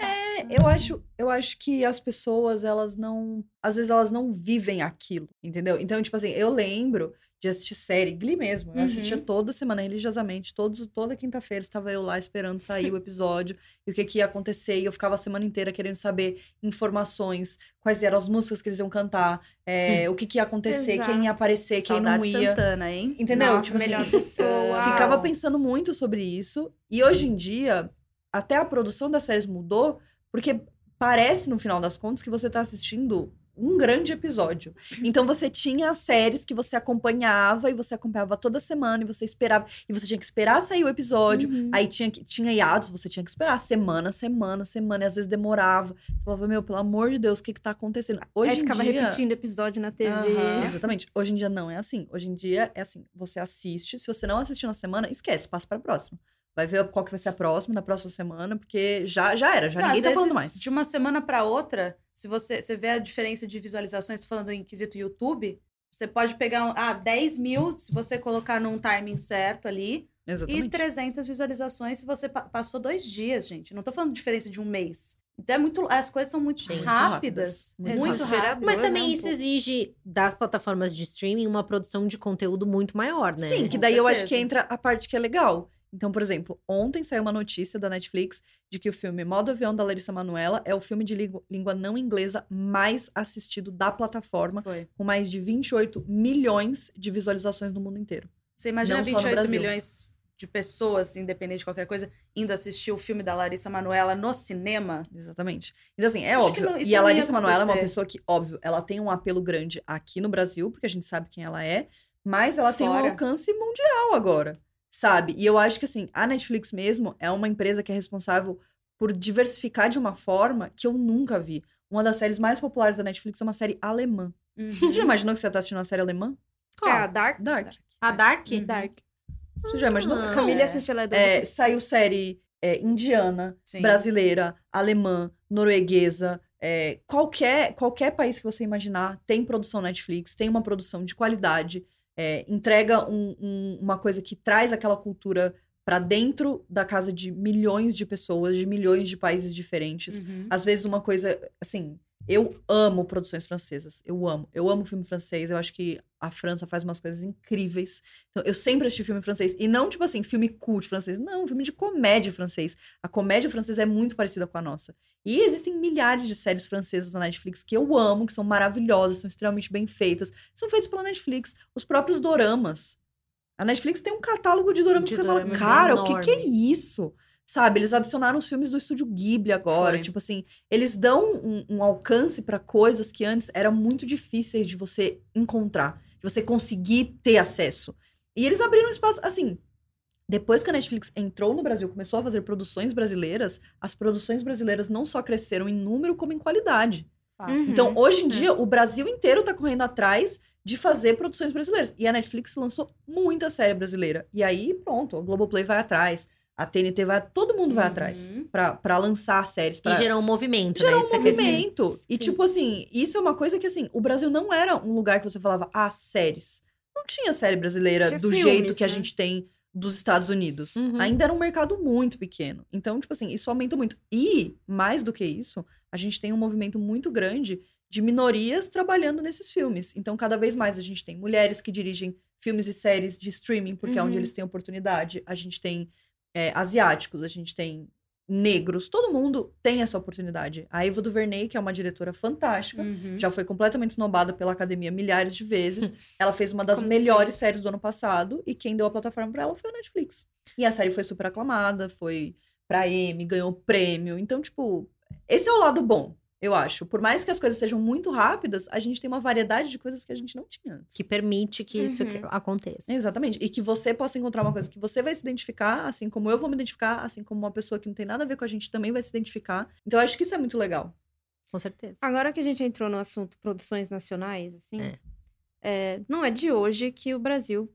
É, eu acho, eu acho que as pessoas, elas não. Às vezes elas não vivem aquilo, entendeu? Então, tipo assim, eu lembro de assistir série, Glee mesmo. Eu Uhum. assistia toda semana, religiosamente, todos, toda quinta-feira estava eu lá esperando sair o episódio e o que, que ia acontecer. E eu ficava a semana inteira querendo saber informações, quais eram as músicas que eles iam cantar, é, o que, que ia acontecer, quem ia aparecer, quem não Saudade ia. Santana, hein? Entendeu? Nossa, tipo assim, melhor pessoa. ficava pensando muito sobre isso. E hoje em dia, até a produção das séries mudou, porque parece, no final das contas, que você tá assistindo um grande episódio. Então você tinha as séries que você acompanhava e você acompanhava toda semana e você esperava e você tinha que esperar sair o episódio. Uhum. Aí tinha tinha hiatos, você tinha que esperar semana, semana, semana e às vezes demorava. Você falava, meu, pelo amor de Deus, o que que tá acontecendo? Hoje Aí ficava dia, repetindo episódio na TV. Aham. Exatamente. Hoje em dia não é assim. Hoje em dia é assim, você assiste, se você não assistiu na semana, esquece, passa pra próxima. Vai ver qual que vai ser a próxima, na próxima semana, porque já, já era, já Não, ninguém tá falando mais. De uma semana pra outra, se você, você vê a diferença de visualizações, tô falando em quesito YouTube, você pode pegar ah, 10 mil se você colocar num timing certo ali, e Exatamente. 300 visualizações se você pa- passou dois dias, gente. Não tô falando de diferença de um mês. Então é muito, as coisas são muito Sim, muito rápidas. rápidas. Muito, Muito rápidas. rápido. Mas né, também um isso pouco. exige das plataformas de streaming uma produção de conteúdo muito maior, né? Sim, que daí eu acho que entra a parte que é legal. Então, por exemplo, ontem saiu uma notícia da Netflix de que o filme Modo Avião da Larissa Manoela é o filme de língua, não inglesa mais assistido da plataforma, Foi. com mais de 28 milhões de visualizações no mundo inteiro. Você imagina Não só no 28 Brasil. milhões de pessoas, independente de qualquer coisa, indo assistir o filme da Larissa Manoela no cinema? Exatamente. Então, assim, é Acho óbvio. não- e a ia Larissa Manoela é uma pessoa que, óbvio, ela tem um apelo grande aqui no Brasil, porque a gente sabe quem ela é, mas ela tem um Fora. alcance mundial agora, sabe? E eu acho que, assim, a Netflix mesmo é uma empresa que é responsável por diversificar de uma forma que eu nunca vi. Uma das séries mais populares da Netflix é uma série alemã. Você já imaginou que você tá assistindo uma série alemã? É a Dark? Dark. A Dark? Dark. Você já imaginou? Ah. Camila é. assiste ela é é, saiu série é, indiana, Sim. brasileira, alemã, norueguesa, é, qualquer, qualquer país que você imaginar tem produção Netflix, tem uma produção de qualidade, é, entrega um- um- uma coisa que traz aquela cultura pra dentro da casa de milhões de pessoas, de milhões de países diferentes. Uhum. Às vezes uma coisa, assim, eu amo produções francesas, eu amo. Eu amo filme francês, eu acho que a França faz umas coisas incríveis. Então, eu sempre assisti filme francês. E não, tipo assim, filme cult francês. Não, filme de comédia francês. A comédia francesa é muito parecida com a nossa. E existem milhares de séries francesas na Netflix que eu amo, que são maravilhosas, são extremamente bem feitas. São feitas pela Netflix. Os próprios doramas. A Netflix tem um catálogo de doramas De que você fala, cara, o que, que é enorme. isso? Sabe, eles adicionaram os filmes do estúdio Ghibli agora. Foi. Tipo assim, eles dão um, um alcance pra coisas que antes eram muito difíceis de você encontrar, de você conseguir ter acesso. E eles abriram espaço, assim. Depois que a Netflix entrou no Brasil, começou a fazer produções brasileiras, as produções brasileiras não só cresceram em número, como em qualidade. Uhum. Então, hoje em É. dia, o Brasil inteiro tá correndo atrás de fazer produções brasileiras. E a Netflix lançou muita série brasileira. E aí, pronto, a Globoplay vai atrás, a TNT vai, todo mundo vai Uhum. atrás pra, pra lançar séries. Pra... E gerou um movimento, Gerou né? um dizer. movimento. E, Sim. tipo assim, isso é uma coisa que, assim, o Brasil não era um lugar que você falava, ah, séries. Não tinha série brasileira Tinha do filmes, jeito que a né? gente tem dos Estados Unidos. Uhum. Ainda era um mercado muito pequeno. Então, tipo assim, isso aumenta muito. E, mais do que isso, a gente tem um movimento muito grande de minorias trabalhando nesses filmes. Então, cada vez mais a gente tem mulheres que dirigem filmes e séries de streaming, porque é onde Uhum. eles têm oportunidade. A gente tem é, asiáticos, a gente tem negros, todo mundo tem essa oportunidade. A Eva DuVernay, que é uma diretora fantástica, Uhum. já foi completamente snobada pela academia milhares de vezes. Ela fez uma das Como melhores séries do ano passado e quem deu a plataforma pra ela foi a Netflix. E a série foi super aclamada, foi pra Emmy, ganhou prêmio. Então, tipo, esse é o lado bom, eu acho. Por mais que as coisas sejam muito rápidas, a gente tem uma variedade de coisas que a gente não tinha antes. Que permite que isso Uhum. que- aconteça. Exatamente. E que você possa encontrar uma coisa que você vai se identificar, assim como eu vou me identificar, assim como uma pessoa que não tem nada a ver com a gente também vai se identificar. Então, eu acho que isso é muito legal. Com certeza. Agora que a gente entrou no assunto produções nacionais, assim, É. é, não é de hoje que o Brasil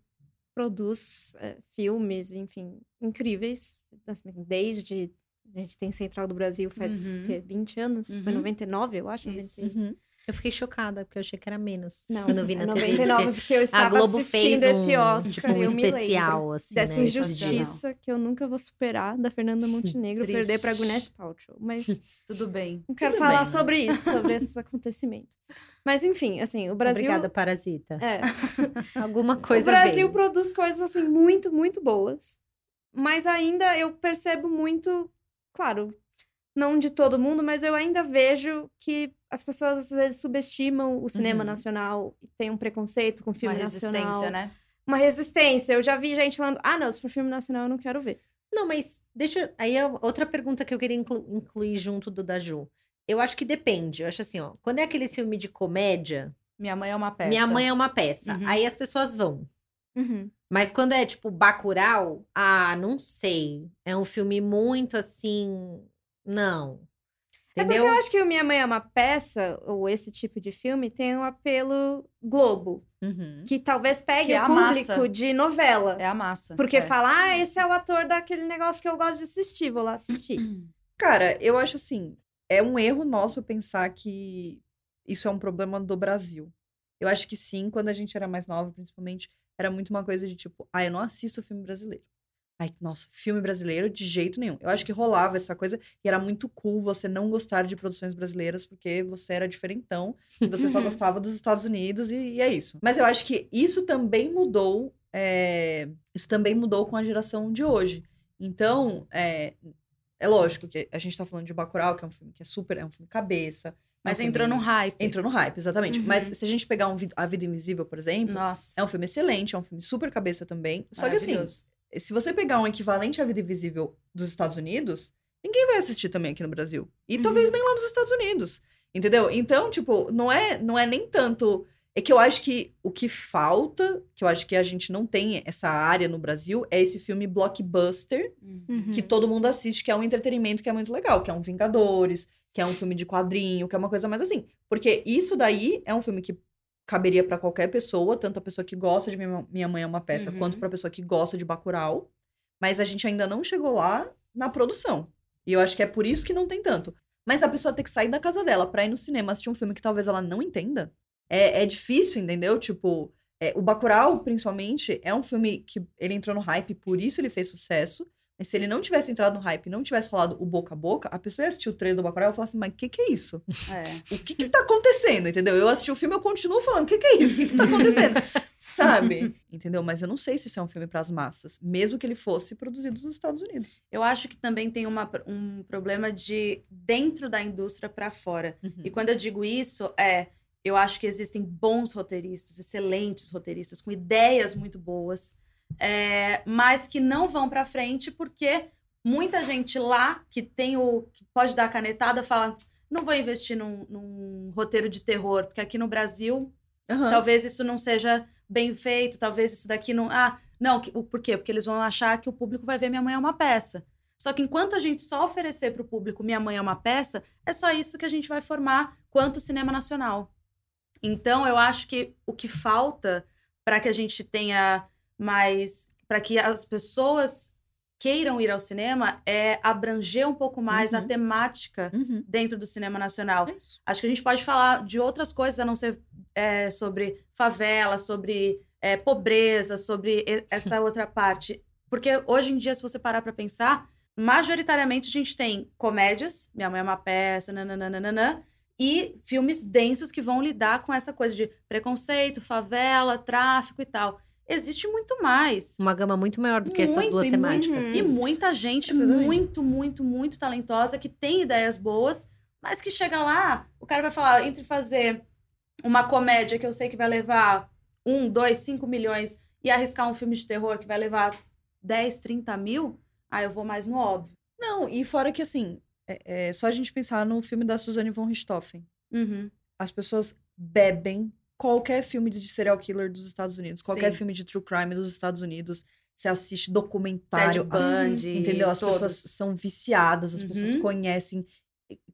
produz é, filmes, enfim, incríveis. assim, Desde. A gente tem Central do Brasil faz Uhum. o quê, 20 anos? Foi Uhum. 99, eu acho? 96. Eu fiquei chocada, porque eu achei que era menos. Não, quando eu vi na é TV. 99, porque eu estava A Globo fez assistindo um, esse Oscar tipo, e um eu me lembro especial, assim, dessa né, injustiça que eu nunca vou superar da Fernanda Montenegro Triste. perder pra Gwyneth Paltrow. Mas Tudo bem. não quero Tudo falar bem, né? sobre isso, sobre esse acontecimento. Mas enfim, assim, o Brasil... Obrigada, Parasita. É, Alguma coisa o Brasil veio. produz coisas assim muito, muito boas. Mas ainda eu percebo muito, claro, não de todo mundo, mas eu ainda vejo que as pessoas às vezes subestimam o cinema Uhum. nacional e tem um preconceito com Uma filme resistência, nacional. né? Uma resistência. Eu já vi gente falando: "Ah, não, se for filme nacional eu não quero ver". Não, mas deixa. Aí é outra pergunta que eu queria inclu- incluir junto do da Ju. Eu acho que depende. Eu acho assim, ó. Quando é aquele filme de comédia, Minha mãe é uma peça. minha mãe é uma peça. Uhum. Aí as pessoas vão. Uhum. Mas quando é tipo Bacurau, ah, não sei. É um filme muito assim. Não. É porque Entendeu? eu acho que o Minha Mãe é uma peça, ou esse tipo de filme, tem um apelo Globo. Uhum. Que talvez pegue Que é o a público massa. de novela. É a massa. Porque é. fala, ah, esse é o ator daquele negócio que eu gosto de assistir, vou lá assistir. Cara, eu acho assim, é um erro nosso pensar que isso é um problema do Brasil. Eu acho que sim, quando a gente era mais nova, principalmente, era muito uma coisa de tipo, ah, eu não assisto filme brasileiro. Ai, nossa, filme brasileiro de jeito nenhum. Eu acho que rolava essa coisa e era muito cool você não gostar de produções brasileiras porque você era diferentão e você só gostava dos Estados Unidos e, e é isso. Mas eu acho que isso também mudou, é, isso também mudou com a geração de hoje. Então, é, é lógico que a gente tá falando de Bacurau, que é um filme que é super, é um filme cabeça. Mas é um entrou filme- num hype. Entrou no hype, exatamente. Uhum. Mas se a gente pegar um, A Vida Invisível, por exemplo, Nossa. é um filme excelente, é um filme super cabeça também. Só que assim, se você pegar um equivalente à Vida Invisível dos Estados Unidos, ninguém vai assistir também aqui no Brasil. E Uhum. talvez nem lá nos Estados Unidos. Entendeu? Então, tipo, não é, não é nem tanto. É que eu acho que o que falta, que eu acho que a gente não tem essa área no Brasil, é esse filme blockbuster Uhum. que todo mundo assiste, que é um entretenimento que é muito legal, que é um Vingadores, que é um filme de quadrinho, que é uma coisa mais assim. Porque isso daí é um filme que caberia pra qualquer pessoa, tanto a pessoa que gosta de Minha Minha Mãe é uma Peça, Uhum. quanto pra pessoa que gosta de Bacurau. Mas a gente ainda não chegou lá na produção. E eu acho que é por isso que não tem tanto. Mas a pessoa ter que sair da casa dela pra ir no cinema assistir um filme que talvez ela não entenda, é, é difícil, entendeu? Tipo, é, o Bacurau, principalmente, é um filme que ele entrou no hype, por isso ele fez sucesso. Mas se ele não tivesse entrado no hype e não tivesse rolado o boca a boca, a pessoa ia assistir o trailer do Bacurau e falar assim, mas o que que é isso? É. O que que tá acontecendo, entendeu? Eu assisti o filme e eu continuo falando, o que que é isso? O que que tá acontecendo? Sabe? Entendeu? Mas eu não sei se isso é um filme pras massas, mesmo que ele fosse produzido nos Estados Unidos. Eu acho que também tem uma, um problema de dentro da indústria pra fora. E quando eu digo isso, é. Eu acho que existem bons roteiristas, excelentes roteiristas, com ideias muito boas, é, mas que não vão pra frente porque muita gente lá que tem o. que pode dar a canetada fala: não vou investir num, num roteiro de terror, porque aqui no Brasil Aham. talvez isso não seja bem feito, talvez isso daqui não. Ah, não, por quê? Porque eles vão achar que o público vai ver Minha Mãe é uma peça. Só que enquanto a gente só oferecer para o público Minha Mãe é uma peça, é só isso que a gente vai formar quanto cinema nacional. Então, eu acho que o que falta para que a gente tenha mais. para que as pessoas queiram ir ao cinema é abranger um pouco mais a Uhum. temática Uhum. dentro do cinema nacional. É. Acho que a gente pode falar de outras coisas a não ser é, sobre favela, sobre é, pobreza, sobre essa outra parte. Porque hoje em dia, se você parar pra pensar, majoritariamente a gente tem comédias, Minha Mãe é uma peça, nananana, e filmes densos que vão lidar com essa coisa de preconceito, favela, tráfico e tal. Existe muito mais. Uma gama muito maior do que essas Muito, duas e temáticas. muito. E muita gente Exatamente. muito, muito, muito talentosa que tem ideias boas, mas que chega lá, o cara vai falar, entre fazer uma comédia que eu sei que vai levar um, dois, cinco milhões e arriscar um filme de terror que vai levar 10, 30 mil, aí eu vou mais no óbvio. Não, e fora que assim, é, é só a gente pensar no filme da Suzanne von Richthofen. Uhum. As pessoas bebem qualquer filme de serial killer dos Estados Unidos, qualquer Sim. filme de true crime dos Estados Unidos. Você assiste documentário, Ted as- Bundy, entendeu? As todos. pessoas são viciadas, as pessoas Uhum. conhecem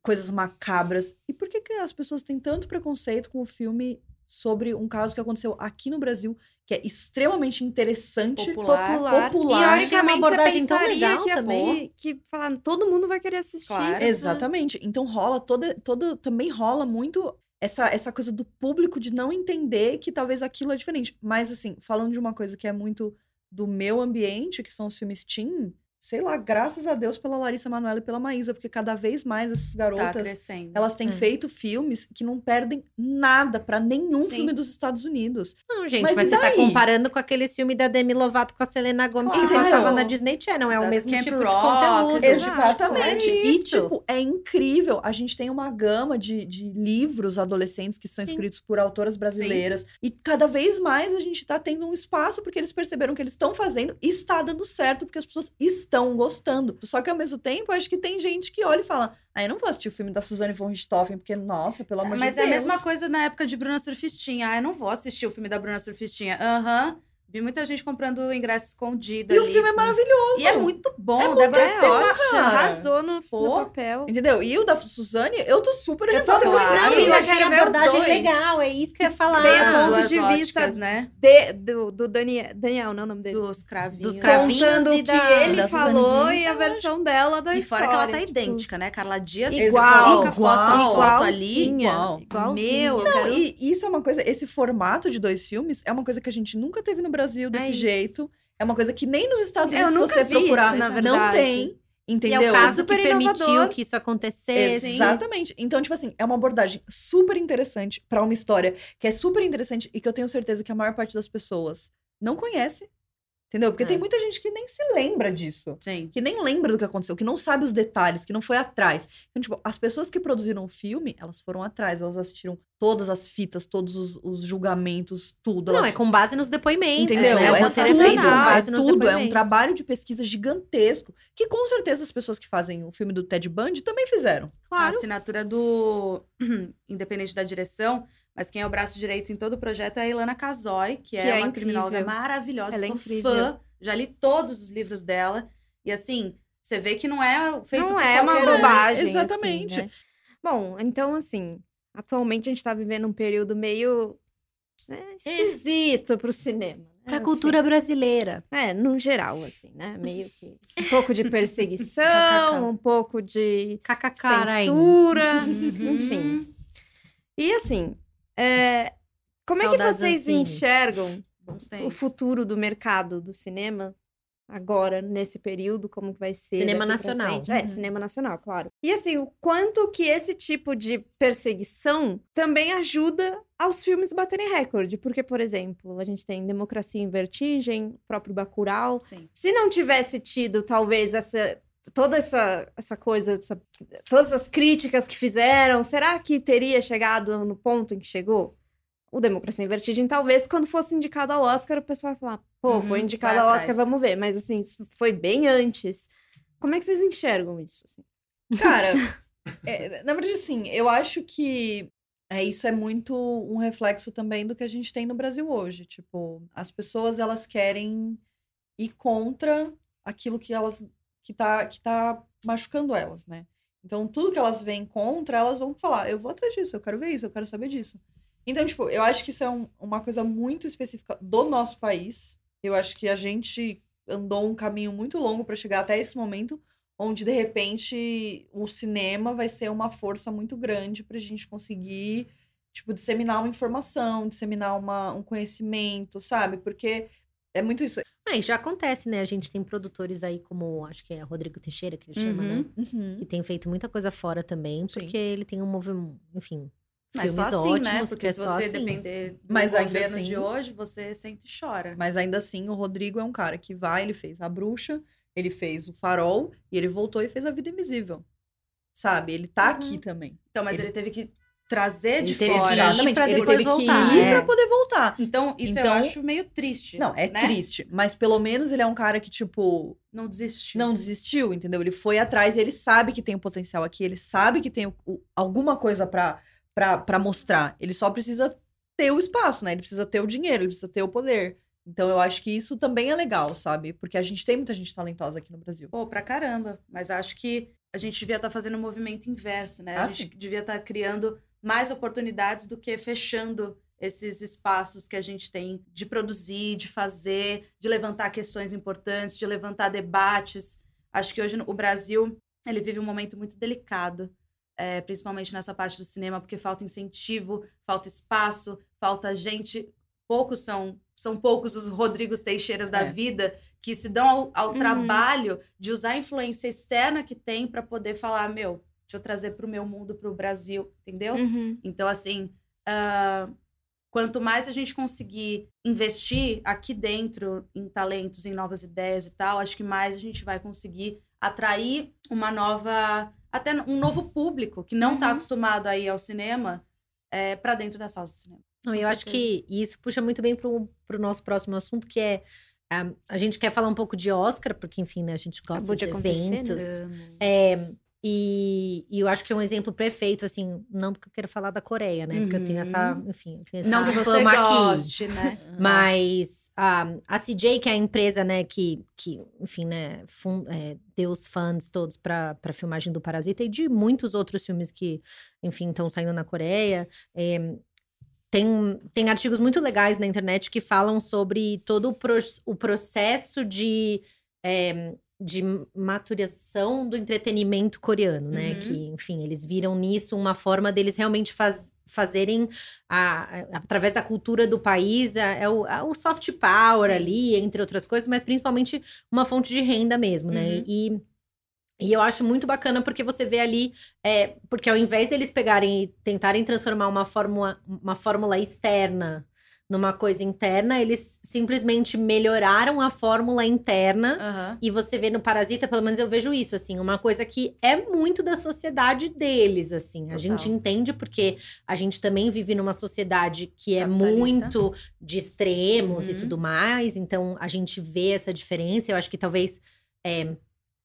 coisas macabras. E por que, que as pessoas têm tanto preconceito com o filme sobre um caso que aconteceu aqui no Brasil, que é extremamente interessante, Popular. popular. popular. E Achei uma abordagem tão legal que, ia também. ter- que falar, todo mundo vai querer assistir. Claro. Exatamente. Então rola toda, toda também rola muito essa, essa coisa do público de não entender que talvez aquilo é diferente. Mas assim, falando de uma coisa que é muito do meu ambiente, que são os filmes teen, sei lá, graças a Deus pela Larissa Manoela e pela Maísa, porque cada vez mais essas Tá garotas crescendo. elas têm É. feito filmes que não perdem nada pra nenhum Sim. filme dos Estados Unidos. Não, gente, Mas mas, e você tá comparando com aquele filme da Demi Lovato com a Selena Gomes que Claro. passava na Disney Channel. É o mesmo Camp tipo de Rock, conteúdo. exato. Exatamente. É E, isso. tipo, é incrível. A gente tem uma gama de, de livros adolescentes que são Sim. escritos por autoras brasileiras. E cada vez mais a gente tá tendo um espaço, porque eles perceberam que eles estão fazendo e está dando certo, porque as pessoas estão estão gostando. Só que ao mesmo tempo, acho que tem gente que olha e fala: ah, eu não vou assistir o filme da Suzane von Richthofen, porque, nossa, pelo amor Mas de é Deus. a mesma coisa na época de Bruna Surfistinha. Ah, eu não vou assistir o filme da Bruna Surfistinha. Aham. Vi muita gente comprando ingresso escondido E o ali, filme é maravilhoso. E é muito bom. É muito Débora É cara. arrasou no, no papel. Entendeu? E o da Suzane, eu tô super Eu tô claro. Não, eu achei a abordagem legal, é isso que eu ia falar. Tem As ponto duas de óticas, vista né? De- do, do Daniel, Daniel, não é o nome dele. Dos cravinhos. Dos cravinhos. Contando e o que da- ele da falou e a versão dela da E história. fora que ela tá tipo, idêntica, né? Carla Dias Igual, coloca foto, a igual, foto ali. igual. Meu, eu Não, e isso é uma coisa, esse formato de dois filmes é uma coisa que a gente nunca teve no Brasil desse isso. jeito. É uma coisa que nem nos Estados Eu Unidos, nunca você procurar, isso, na não verdade. tem. E Entendeu? é o caso que permitiu inovador. que isso acontecesse. Exatamente. Então, tipo assim, é uma abordagem super interessante pra uma história que é super interessante e que eu tenho certeza que a maior parte das pessoas não conhece. Entendeu? Porque É. tem muita gente que nem se lembra disso. Sim. Que nem lembra do que aconteceu, que não sabe os detalhes, que não foi atrás. Então, tipo, as pessoas que produziram o filme, elas foram atrás, elas assistiram todas as fitas, todos os, os julgamentos, tudo. Não, elas é com base nos depoimentos. Entendeu? Né? É É, é tudo, feito com é base nos tudo, é um trabalho de pesquisa gigantesco que com certeza as pessoas que fazem o filme do Ted Bundy também fizeram. A Claro. assinatura do independente da direção, mas quem é o braço direito em todo o projeto é a Ilana Casoy, que, Que é, é uma incrível. criminóloga maravilhosa, Ela é sou incrível. fã, já li todos os livros dela. E assim, você vê que não é feito Não por é uma um. bobagem. Exatamente. assim, né? Bom, então, assim, atualmente a gente tá vivendo um período meio né, esquisito pro cinema. né, Pra assim. cultura brasileira. É, no geral, assim, né? Meio que um pouco de perseguição, um pouco de KKK. censura, Uhum. enfim. E assim, é, como é que vocês Ancine. enxergam o futuro do mercado do cinema agora, nesse período, como que vai ser? Cinema nacional. É, Uhum. cinema nacional, claro. E assim, o quanto que esse tipo de perseguição também ajuda aos filmes baterem recorde. Porque, por exemplo, a gente tem Democracia em Vertigem, o próprio Bacurau. Sim. Se não tivesse tido, talvez, essa... Toda essa, essa coisa, essa- todas as críticas que fizeram, será que teria chegado no ponto em que chegou? O Democracia em Vertigem, talvez, quando fosse indicado ao Oscar, o pessoal vai falar, pô, Uhum, foi indicado ao Oscar, vamos ver. Mas, assim, isso foi bem antes. Como é que vocês enxergam isso? assim? Cara, é, na verdade, assim, eu acho que é, isso é muito um reflexo também do que a gente tem no Brasil hoje. Tipo, as pessoas, elas querem ir contra aquilo que elas, que tá, que tá machucando elas, né? Então, tudo que elas veem contra, elas vão falar, eu vou atrás disso, eu quero ver isso, eu quero saber disso. Então, tipo, eu acho que isso é um- uma coisa muito específica do nosso país. Eu acho que a gente andou um caminho muito longo para chegar até esse momento, onde de repente o cinema vai ser uma força muito grande para a gente conseguir, tipo, disseminar uma informação, disseminar uma, um conhecimento, sabe? Porque é muito isso. Ah, e já acontece, né? A gente tem produtores aí como, acho que é Rodrigo Teixeira, que ele chama, Uhum. né? Que tem feito muita coisa fora também, Sim. porque ele tem um movimento, enfim, Mas filmes só assim, ótimos, né? que Porque é se você assim. depender do Mas governo assim- de hoje, você sente e chora. Mas ainda assim, o Rodrigo é um cara que vai, ele fez A Bruxa, ele fez O Farol e ele voltou e fez A Vida Invisível. Sabe? Ele tá aqui também. Então, mas Ele- ele, teve que trazer Ele de que fora. Exatamente. ele depois teve voltar, que ir é. pra poder voltar. Então, isso eu Então- acho meio triste. Não, é né? triste. Mas pelo menos ele é um cara que, tipo, Não desistiu. não desistiu, entendeu? Ele foi atrás e ele sabe que tem o potencial aqui, ele sabe que tem o- o- alguma coisa pra, pra, pra mostrar. Ele só precisa ter o espaço, né? Ele precisa ter o dinheiro, ele precisa ter o poder. Então eu acho que isso também é legal, sabe? Porque a gente tem muita gente talentosa aqui no Brasil. Pô, pra caramba. Mas acho que a gente devia estar fazendo um movimento inverso, né? Ah, a gente devia estar criando mais oportunidades do que fechando esses espaços que a gente tem de produzir, de fazer, de levantar questões importantes, de levantar debates. Acho que hoje o Brasil ele vive um momento muito delicado, é, principalmente nessa parte do cinema, porque falta incentivo, falta espaço, falta gente. Poucos são são poucos os Rodrigos Teixeiras da É. vida que se dão ao, ao Uhum. trabalho de usar a influência externa que tem para poder falar, meu, deixa eu trazer para o meu mundo, para o Brasil, entendeu? Uhum. Então, assim, ah, quanto mais a gente conseguir investir aqui dentro em talentos, em novas ideias e tal, acho que mais a gente vai conseguir atrair uma nova, até um novo público que não está Uhum. acostumado a ir ao cinema para dentro das salas de cinema. Não, eu acho que isso puxa muito bem pro, pro nosso próximo assunto, que é ah, a gente quer falar um pouco de Oscar, porque, enfim, né, a gente gosta Acabou de, de né? eventos. É, e, e eu acho que é um exemplo perfeito, assim, não porque eu quero falar da Coreia, né? Porque eu tenho essa, enfim, eu tenho essa Não que você fama aqui. goste, né? Mas a, a CJ, que é a empresa, né, que, que enfim, né, fun- é, deu os funds todos para filmagem do Parasita e de muitos outros filmes que, enfim, estão saindo na Coreia. é, tem, tem artigos muito legais na internet que falam sobre todo o, pro- o processo de, é, de maturação do entretenimento coreano, né? Uhum. Que, enfim, eles viram nisso uma forma deles realmente faz, fazerem, a- a- através da cultura do país, a- é o, a- o soft power Sim. ali, entre outras coisas, mas principalmente uma fonte de renda mesmo, né? Uhum. E, e eu acho muito bacana porque você vê ali, é, porque ao invés deles pegarem e tentarem transformar uma fórmula, uma fórmula externa numa coisa interna, eles simplesmente melhoraram a fórmula interna. Aham. E você vê no Parasita, pelo menos eu vejo isso, assim, uma coisa que é muito da sociedade deles, assim. A Total. gente entende porque a gente também vive numa sociedade que é muito de extremos e Uhum. tudo mais. Então, a gente vê essa diferença. Eu acho que talvez. é,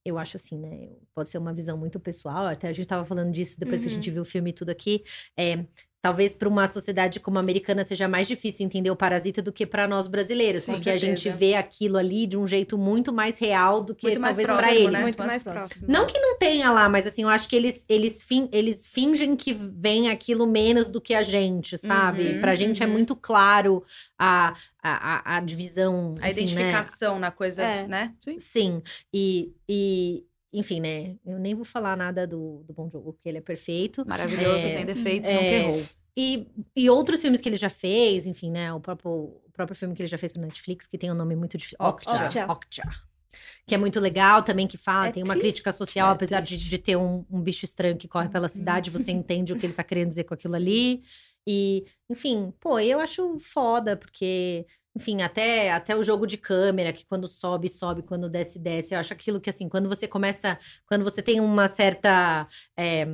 eu acho assim, né? Pode ser uma visão muito pessoal. Até a gente tava falando disso depois que a Uhum. gente viu o filme e tudo aqui. É, talvez para uma sociedade como a americana seja mais difícil entender o parasita do que para nós brasileiros, Com porque a gente vê aquilo ali de um jeito muito mais real do que Muito talvez para eles. né? Muito mais mais próximo. próximo. Não que não tenha lá, mas assim, eu acho que eles, eles, fin eles fingem que vem aquilo menos do que a gente, sabe? Uhum, pra gente é uhum. muito claro a, a, a, a divisão. A enfim, né? identificação na coisa, É. né? Sim, e, e enfim, né? Eu nem vou falar nada do, do Bom Jogo, porque ele é perfeito. Maravilhoso, É, sem defeitos, é, nunca errou. E, e outros filmes que ele já fez, enfim, né? O próprio, o próprio filme que ele já fez pra Netflix, que tem um nome muito difícil. Okja. Okja. Okja. Que é muito legal também, que fala, É tem uma triste, crítica social, é apesar de, de ter um, um bicho estranho que corre pela cidade, você entende o que ele tá querendo dizer com aquilo ali. E, enfim, pô, eu acho foda, porque, enfim, até, até o jogo de câmera, que quando sobe, sobe, quando desce, desce. Eu acho aquilo que, assim, quando você começa. Quando você tem uma certa. é,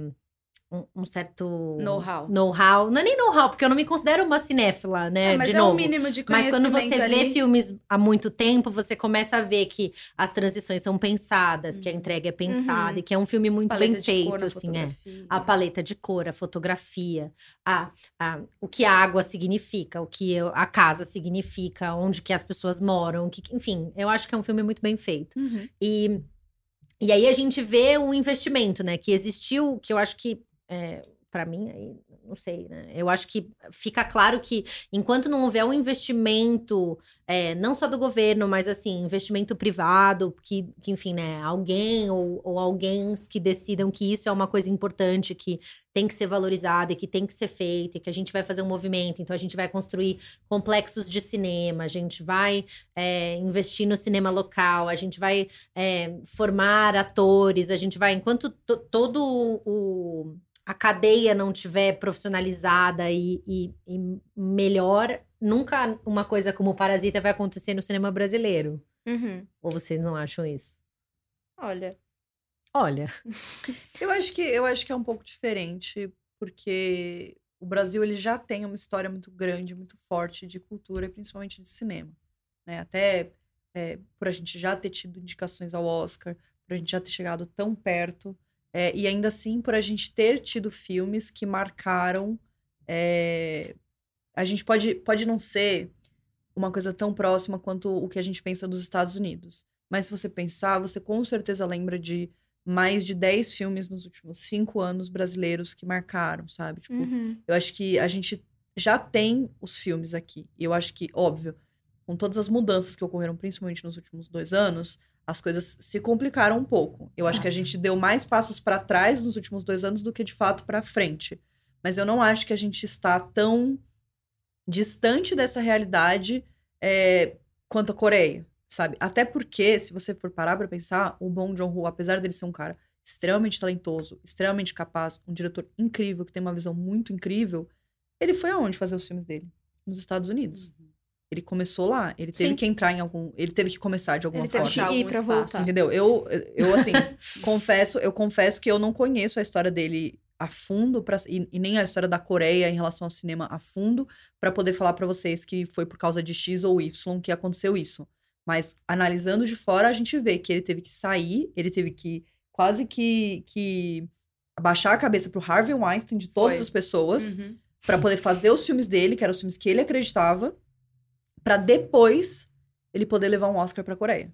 um, um certo. Know-how. Know-how. Não é nem know-how, porque eu não me considero uma cinéfila, né? Ah, mas de é novo. um mínimo de Mas quando conhecimento você vê ali. filmes há muito tempo, você começa a ver que as transições são pensadas, que a entrega é pensada Uhum. e que é um filme muito paleta bem feito, cor assim, é. A paleta de cor, a fotografia, a, a, o que a água significa, o que a casa significa, onde que as pessoas moram, que, enfim, eu acho que é um filme muito bem feito. Uhum. E, e aí a gente vê o investimento, né? Que existiu, que eu acho que, é, para mim, aí, não sei, né? Eu acho que fica claro que enquanto não houver um investimento, é, não só do governo, mas assim, investimento privado, que, que enfim, né? Alguém ou, ou alguém que decidam que isso é uma coisa importante, que tem que ser valorizada e que tem que ser feita, e que a gente vai fazer um movimento, então a gente vai construir complexos de cinema, a gente vai é, investir no cinema local, a gente vai é, formar atores, a gente vai. Enquanto to- todo o. A cadeia não tiver profissionalizada e, e- e melhor, nunca uma coisa como Parasita vai acontecer no cinema brasileiro. Uhum. Ou vocês não acham isso? Olha, Olha. Eu acho que eu acho que é um pouco diferente, porque o Brasil ele já tem uma história muito grande, muito forte de cultura e principalmente de cinema, né? Até é, por a gente já ter tido indicações ao Oscar, por a gente já ter chegado tão perto, é, e ainda assim por a gente ter tido filmes que marcaram. é, a gente pode, pode não ser uma coisa tão próxima quanto o que a gente pensa dos Estados Unidos. Mas se você pensar, você com certeza lembra de mais de 10 filmes nos últimos cinco anos brasileiros que marcaram, sabe? Tipo, uhum. eu acho que a gente já tem os filmes aqui. E eu acho que, óbvio, com todas as mudanças que ocorreram, principalmente nos últimos dois anos, as coisas se complicaram um pouco. Eu acho que a gente deu mais passos para trás nos últimos dois anos do que de fato para frente. Mas eu não acho que a gente está tão distante dessa realidade é, quanto a Coreia, sabe? Até porque, se você for parar pra pensar, o Bong Joon-ho, apesar dele ser um cara extremamente talentoso, extremamente capaz, um diretor incrível, que tem uma visão muito incrível, ele foi aonde fazer os filmes dele? Nos Estados Unidos. Ele começou lá, ele teve Sim. que entrar em algum, ele teve que começar de alguma Ele teve forma. que Achar ir algum pra espaço. voltar. Entendeu? Eu, eu assim, confesso, eu confesso que eu não conheço a história dele a fundo pra, e, e nem a história da Coreia em relação ao cinema a fundo pra poder falar pra vocês que foi por causa de X ou Y que aconteceu isso. Mas analisando de fora, a gente vê que ele teve que sair, ele teve que quase que, que abaixar a cabeça pro Harvey Weinstein de todas Foi. as pessoas Uhum. pra poder fazer os filmes dele, que eram os filmes que ele acreditava, pra depois ele poder levar um Oscar pra Coreia.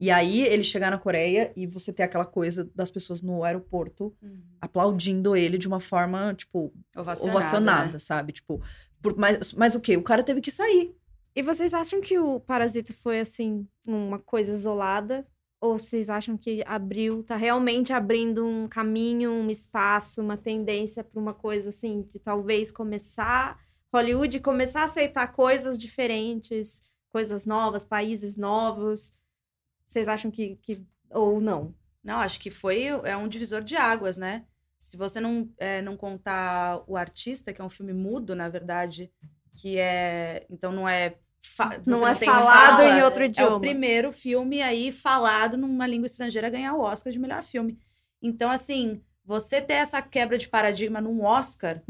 E aí ele chegar na Coreia e você ter aquela coisa das pessoas no aeroporto Uhum. aplaudindo ele de uma forma, tipo, Ovacionada. ovacionada, né? sabe? Tipo, por- mas, mas o quê? O cara teve que sair. E vocês acham que o Parasita foi, assim, uma coisa isolada? Ou vocês acham que abriu, tá realmente abrindo um caminho, um espaço, uma tendência para uma coisa, assim, de talvez começar, Hollywood começar a aceitar coisas diferentes, coisas novas, países novos? Vocês acham que, que ou não? Não, acho que foi é um divisor de águas, né? Se você não, é, não contar o artista, que é um filme mudo, na verdade, que é. Então não é. você Não é falado fala, em outro É idioma. o primeiro filme aí falado numa língua estrangeira a ganhar o Oscar de melhor filme. Então, assim, você ter essa quebra de paradigma num Oscar,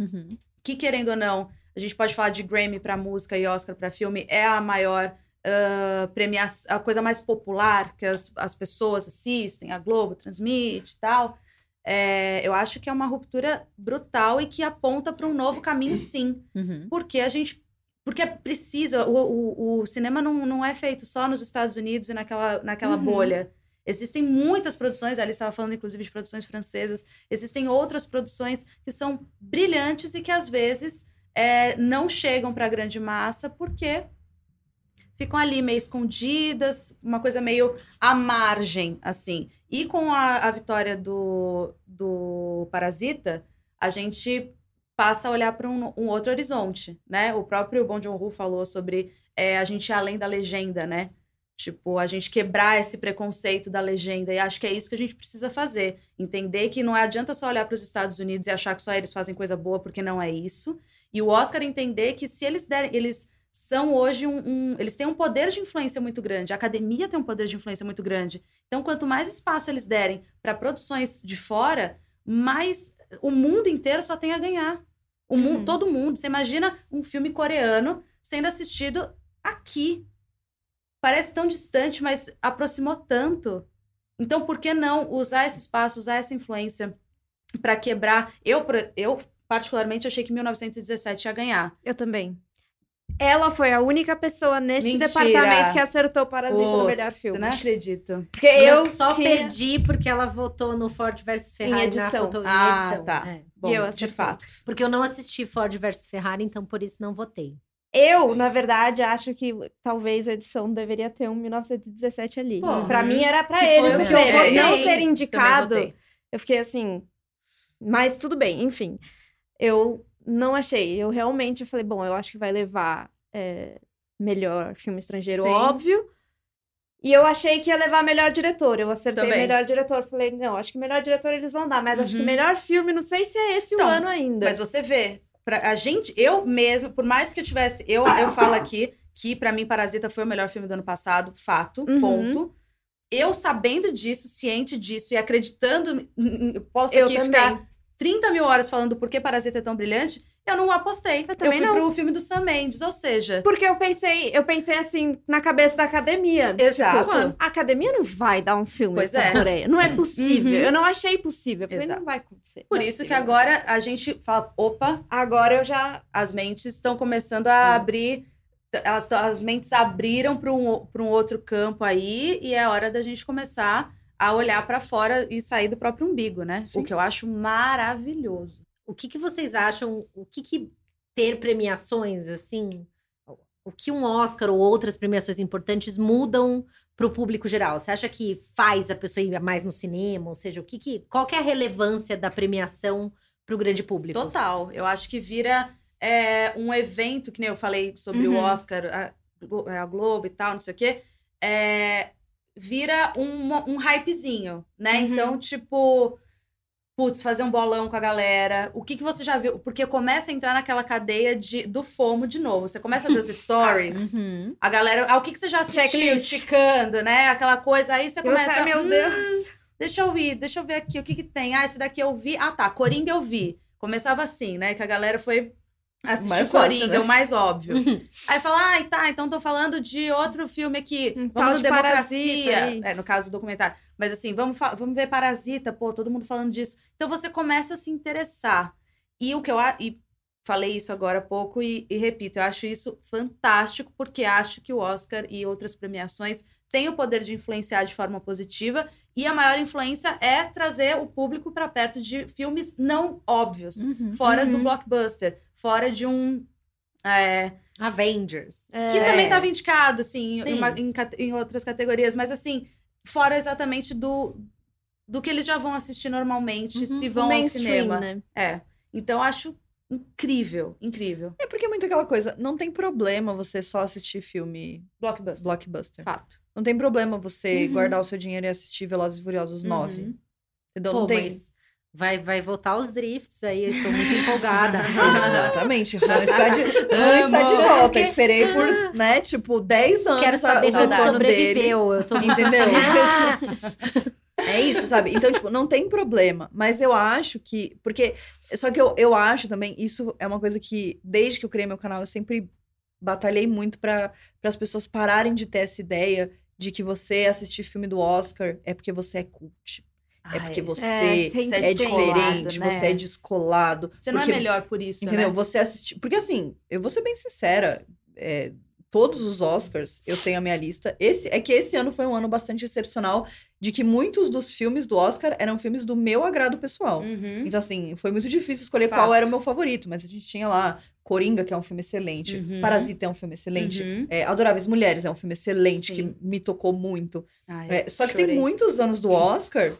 que querendo ou não, a gente pode falar de Grammy pra música e Oscar pra filme, é a maior ah, premiação, a coisa mais popular que as, as pessoas assistem, a Globo transmite e tal. É, eu acho que é uma ruptura brutal e que aponta para um novo caminho, sim. Uhum. Porque a gente. Porque é preciso. O, o, o cinema não, não é feito só nos Estados Unidos e naquela, naquela Uhum. bolha. Existem muitas produções, ali estava falando inclusive de produções francesas, existem outras produções que são brilhantes e que às vezes é, não chegam para a grande massa porque ficam ali meio escondidas, uma coisa meio à margem, assim. E com a, a vitória do, do Parasita, a gente passa a olhar para um, um outro horizonte, né? O próprio Bong Joon-ho falou sobre é, a gente ir além da legenda, né? Tipo, a gente quebrar esse preconceito da legenda. E acho que é isso que a gente precisa fazer. Entender que não adianta só olhar para os Estados Unidos e achar que só eles fazem coisa boa, porque não é isso. E o Oscar entender que se eles derem. Eles são hoje um, um- Eles têm um poder de influência muito grande. A academia tem um poder de influência muito grande. Então, quanto mais espaço eles derem para produções de fora, mais o mundo inteiro só tem a ganhar. O mu- Uhum. Todo mundo. Você imagina um filme coreano sendo assistido aqui. Parece tão distante, mas aproximou tanto. Então, por que não usar esse espaço, usar essa influência para quebrar? Eu, eu, particularmente, achei que 1917 ia ganhar. Eu também. Ela foi a única pessoa neste Mentira. departamento que acertou Parasita no Pô, melhor Você filme. não acredito. Porque Eu, eu só tinha... perdi porque ela votou no Ford versus Ferrari edição. foto, em Ah, edição. tá. É. Bom, eu de fato. Porque eu não assisti Ford versus Ferrari, então por isso não votei. Eu, na verdade, acho que talvez a edição deveria ter um 1917 ali. Pô, pra mim era pra Que eles o que eu votei. Não ser indicado. Eu fiquei assim. Mas tudo bem, enfim. Eu não achei. Eu realmente falei, bom, eu acho que vai levar é, melhor filme estrangeiro, Sim. óbvio. E eu achei que ia levar melhor diretor. Eu acertei Também. melhor diretor. Falei, não, acho que melhor diretor eles vão dar. Mas acho que Uhum. melhor filme, não sei se é esse Então, o ano ainda. Mas você vê, pra, a gente, eu mesmo, por mais que eu tivesse, eu, eu falo aqui que pra mim Parasita foi o melhor filme do ano passado, fato, Uhum. ponto. Eu sabendo disso, ciente disso e acreditando, posso Eu aqui também. ficar 30 mil horas falando por que Parasita é tão brilhante, eu não apostei. Eu também fui não. pro filme do Sam Mendes, ou seja, Porque eu pensei, eu pensei assim, na cabeça da academia. Exato. Tipo, a academia não vai dar um filme Pois é. Coreia. Não é possível. Uhum. Eu não achei possível. Eu falei, Exato. não vai acontecer. por Não é isso que agora a gente fala, opa, Agora eu já. as mentes estão começando a abrir. Elas, tão- as mentes abriram para um, pra um outro campo aí, e é hora da gente começar a olhar para fora e sair do próprio umbigo, né? Sim. O que eu acho maravilhoso. O que, que vocês acham? O que, que ter premiações assim? O que um Oscar ou outras premiações importantes mudam para o público geral? Você acha que faz a pessoa ir mais no cinema? Ou seja, o que, que qual que é a relevância da premiação para o grande público? Total. Eu acho que vira é, um evento, que nem eu falei sobre Uhum. o Oscar, a, Glo- a Globo e tal, não sei o quê. é, vira um, um hypezinho, né? Uhum. Então, tipo, putz, fazer um bolão com a galera. O que, que você já viu? Porque começa a entrar naquela cadeia de, do FOMO de novo. Você começa a ver os stories. Uhum. A galera, ah, o que, que você já assistiu? Checklist. Ticando, né? Aquela coisa. Aí você Eu começa. sei, meu "Hum, Deus. Deixa eu ver, deixa eu ver aqui o que que tem. Ah, esse daqui eu vi. Ah, tá. Coringa eu vi. Começava assim, né? Que a galera foi Assistir Mais fácil, Coringa, né? é o mais óbvio. Aí fala, ai, tá, então tô falando de outro filme aqui. Um vamos de Democracia. É, no caso do documentário. Mas assim, vamos, vamos ver Parasita, pô, todo mundo falando disso. Então você começa a se interessar. E o que eu e falei isso agora há pouco e, e repito, eu acho isso fantástico, porque acho que o Oscar e outras premiações têm o poder de influenciar de forma positiva. E a maior influência é trazer o público para perto de filmes não óbvios, Uhum. fora do Uhum. blockbuster, fora de um. é, Avengers. que É. também estava indicado, assim, Sim. em, uma- em em outras categorias, mas assim, fora exatamente do, do que eles já vão assistir normalmente, Uhum. se vão ao cinema. né? É. Então, eu acho incrível, incrível. É porque é muito aquela coisa, não tem problema você só assistir filme Blockbuster. blockbuster. Fato. Não tem problema você Uhum. guardar o seu dinheiro e assistir Velozes e Furiosos 9. Uhum. Entendeu? Pô, não tem. mas vai, vai voltar os drifts aí, eu estou muito empolgada. Exatamente. Han está de, Han está de volta. Porque- Esperei por, né, tipo, 10 anos. Quero saber como retorno dele. sobreviveu. Eu tô muito Entendeu? É isso, sabe? Então, tipo, não tem problema. Mas eu acho que. Porque. Só que eu, eu acho também, isso é uma coisa que, desde que eu criei meu canal, eu sempre batalhei muito para as pessoas pararem de ter essa ideia de que você assistir filme do Oscar é porque você é cult. É porque você É, é, é diferente, né? você é descolado. Você não porque- é melhor por isso, Entendeu? né? Você assistir. Porque assim, eu vou ser bem sincera. é, todos os Oscars, eu tenho a minha lista. Esse É que esse ano foi um ano bastante excepcional de que muitos dos filmes do Oscar eram filmes do meu agrado pessoal. Uhum. Então, assim, foi muito difícil escolher Fato. qual era o meu favorito, mas a gente tinha lá Coringa, que é um filme excelente. Uhum. Parasita é um filme excelente. Uhum. é, Adoráveis Mulheres é um filme excelente, Sim. que me tocou muito. Ai, É, só que tem chorei. muitos anos do Oscar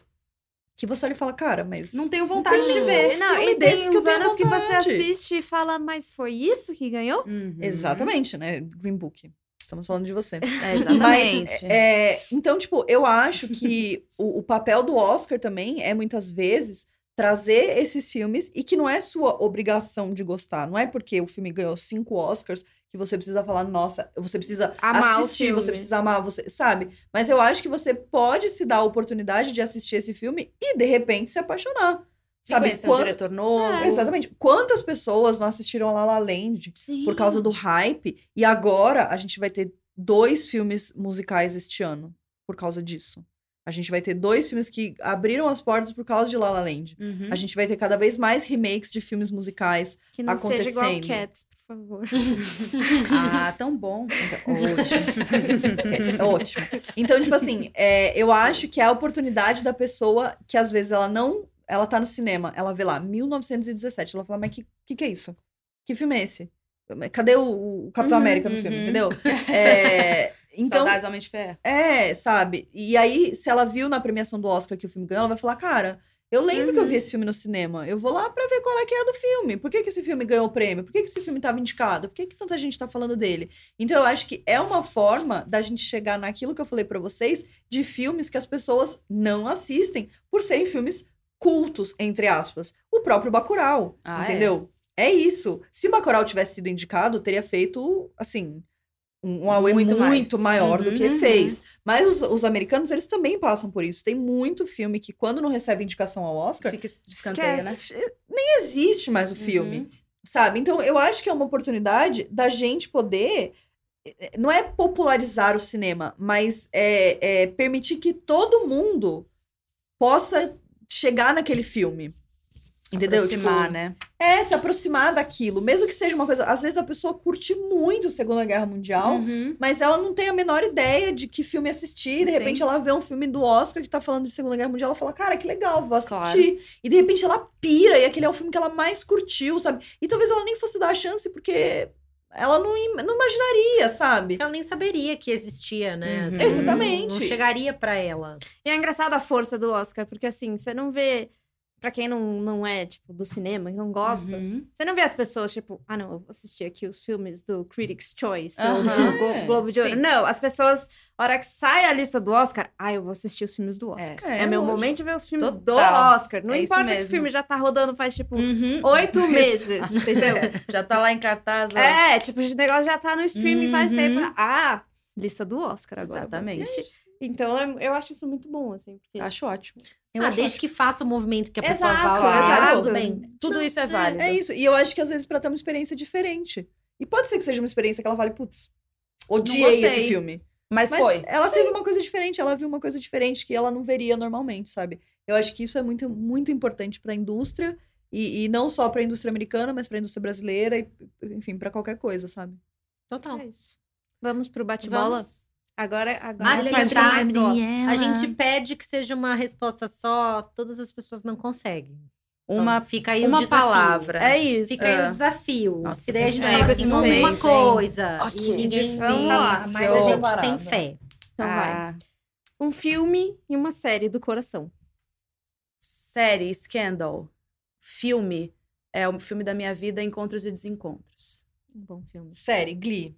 que você olha e fala, cara, mas. Não tenho vontade tem de ver. Não, filme e desses tem que uns anos que você assiste e fala, mas foi isso que ganhou? Uhum. Exatamente, né? Green Book. Estamos falando de você. É, exatamente. Mas, é, então, tipo, eu acho que o, o papel do Oscar também é muitas vezes trazer esses filmes e que não é sua obrigação de gostar. Não é porque o filme ganhou cinco Oscars que você precisa falar, nossa, você precisa Amar assistir, você precisa amar, você sabe? Mas eu acho que você pode se dar a oportunidade de assistir esse filme e de repente se apaixonar. Sabe? conhecer um Quant- diretor novo. É, Exatamente. Quantas pessoas não assistiram La La Land Sim. por causa do hype. E agora a gente vai ter dois filmes musicais este ano por causa disso. A gente vai ter dois filmes que abriram as portas por causa de La La Land. Uhum. A gente vai ter cada vez mais remakes de filmes musicais. Que não seja igual Acontecendo. Cats, por favor. Ah, tão bom. Então, ótimo. É, ótimo. Então, tipo assim, é, eu acho que é a oportunidade da pessoa que às vezes ela não. Ela tá no cinema, ela vê lá, 1917. Ela fala, mas que, que, que é isso? Que filme é esse? Cadê o, o Capitão Uhum, América no filme, uhum. entendeu? É, então, Saudades Homem de Ferro. É, sabe? E aí, se ela viu na premiação do Oscar que o filme ganhou, ela vai falar, cara, eu lembro que eu Uhum. vi esse filme no cinema. Eu vou lá pra ver qual é que é do filme. Por que, que esse filme ganhou o prêmio? Por que, que esse filme tava indicado? Por que, que tanta gente tá falando dele? Então, eu acho que é uma forma da gente chegar naquilo que eu falei pra vocês, de filmes que as pessoas não assistem, por serem filmes cultos, entre aspas. O próprio Bacurau, Ah, é? entendeu? É isso. Se Bacurau tivesse sido indicado, teria feito, assim, um, auê Muito muito, maior do Uhum, que uhum. fez. Mas os, os americanos, eles também passam por isso. Tem muito filme que, quando não recebe indicação ao Oscar, Fica de escanteio, né? nem existe mais o filme, Uhum. sabe? Então, eu acho que é uma oportunidade da gente poder. eh, Não é popularizar o cinema, mas é, é permitir que todo mundo possa chegar naquele filme. Entendeu? Aproximar, Tipo, né? É, se aproximar daquilo. Mesmo que seja uma coisa. Às vezes a pessoa curte muito a Segunda Guerra Mundial, Uhum. mas ela não tem a menor ideia de que filme assistir. De Sim. repente ela vê um filme do Oscar que tá falando de Segunda Guerra Mundial, ela fala, cara, que legal, vou assistir. Claro. E de repente ela pira, e aquele é o filme que ela mais curtiu, sabe? E talvez ela nem fosse dar a chance, porque ela não, im- não imaginaria, sabe? Ela nem saberia que existia, né? Uhum. Assim, Exatamente. Não chegaria pra ela. E é engraçado a força do Oscar, porque assim, você não vê. Pra quem não, não é, tipo, do cinema, que não gosta, Uhum. você não vê as pessoas, tipo, ah, não, eu vou assistir aqui os filmes do Critics' Choice ou Aham. do Glo- Globo de Ouro. Sim. Não, as pessoas, a hora que sai a lista do Oscar, ah, eu vou assistir os filmes do Oscar. É, É, meu lógico. momento de ver os filmes do Total. Oscar. Não É importa que o filme já tá rodando faz, tipo, Uhum. oito meses, entendeu? Já tá lá em cartaz. ó. É, tipo, o negócio já tá no streaming faz Uhum. tempo. Ah, lista do Oscar agora. Exatamente. Então, é- eu acho isso muito bom, assim. Porque... Acho ótimo. Eu ah, acho desde que faça o movimento que a pessoa Exato, fala, exato. tudo bem. Tudo isso é válido. É, é isso. E eu acho que às vezes pra ter uma experiência diferente. E pode ser que seja uma experiência que ela fale, putz, odiei esse filme. Mas, Mas foi. ela teve uma coisa diferente, ela viu uma coisa diferente que ela não veria normalmente, sabe? Eu acho que isso é muito, muito importante pra indústria. E, e não só pra indústria americana, mas pra indústria brasileira e, enfim, pra qualquer coisa, sabe? Total. É isso. Vamos pro bate-bola? Vamos. Agora, agora Mas ele sim, é a tá? A gente pede que seja uma resposta só, todas as pessoas não conseguem. Então, Uma, fica aí um uma desafio. palavra. É isso. Fica aí É. um desafio. Nossa, que daí a gente fala É, assim, uma momento, coisa. Ok. E ninguém Vamos lá, mas a gente preparada. tem fé. Então vai. Ah, Um filme e uma série do coração. série Scandal. Filme. É o filme da minha vida, Encontros e Desencontros. Um bom filme. Série, Glee.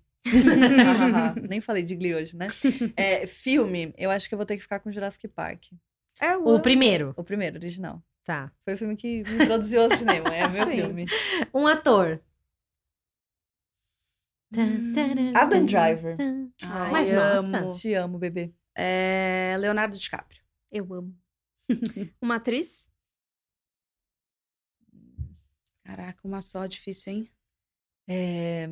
Nem falei de Glee hoje, né? É, filme, eu acho que eu vou ter que ficar com Jurassic Park. É O primeiro. O primeiro, original. Tá. Foi o filme que me introduziu ao cinema. É o meu Sim. filme. Um ator. Adam Driver. Ai, Mas nossa. amo. Te amo, bebê. É Leonardo DiCaprio. Eu amo. uma atriz? Caraca, uma só, difícil, hein? É,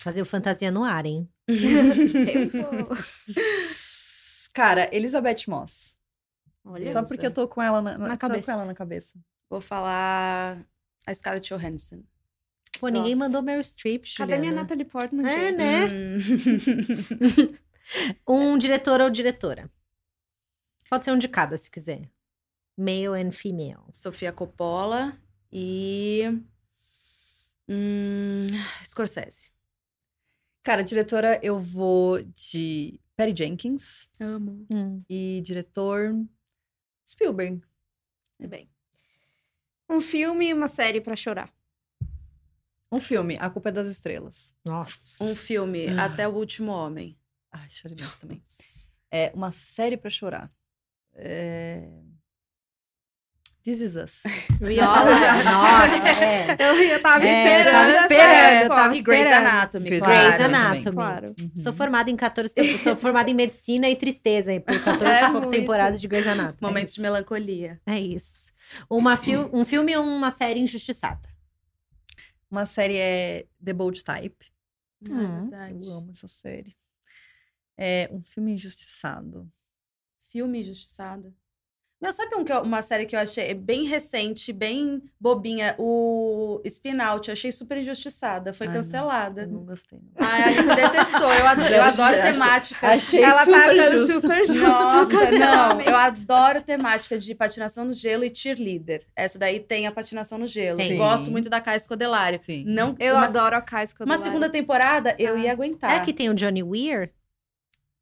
Fazer o fantasia no ar, hein? Cara, Elizabeth Moss. Olha. Só porque eu tô com ela na, Na tô cabeça. com ela na cabeça. Vou falar a Scarlett Johansson. Pô, ninguém mandou Meryl Streep, Cadê minha Juliana? Natalie Portman, É, gente? né? Hum. Um diretor ou diretora. Pode ser um de cada, se quiser. Male and female. Sofia Coppola e. Hum, Scorsese. Cara, diretora, eu vou de Patty Jenkins. Amo. E diretor, Spielberg. Tudo bem. Um filme e uma série pra chorar. Um filme, A Culpa é das Estrelas. Nossa. Um filme, Ah. Até o Último Homem. Ai, chorei muito também. É uma série pra chorar. É... This Is Us. Eu ia falar. Nossa, é. Eu, eu tava É, esperando. tava essa esperando, resposta. tava E Grey's. Anatomy, Grey's claro. Grey's também. Anatomy. Claro. Uhum. Sou formada em 14 temporadas. Sou formada em medicina e tristeza por 14 É temporadas de Grey's Anatomy. Momentos é de melancolia. É isso. Uma fil um filme ou uma série injustiçada? Uma série é The Bold Type. Hum, é verdade. Eu amo essa série. É um filme injustiçado. Filme injustiçado. Meu, sabe um uma série que eu achei bem recente, bem bobinha? O Spin Out. Eu achei super injustiçada. Foi Ai, não. cancelada. Eu não gostei. Não. Ai, a Alice detestou. Eu adoro, eu adoro chance. temáticas. Achei Ela tá super sendo justo. super justa. Nossa, não. Eu adoro temática de patinação no gelo e cheerleader. Essa daí tem a patinação no gelo. Tem. Gosto muito da Kai Scodelari. Sim. Não, Eu uma, adoro a Kai Uma segunda temporada eu Ah. ia aguentar. É que tem o Johnny Weir,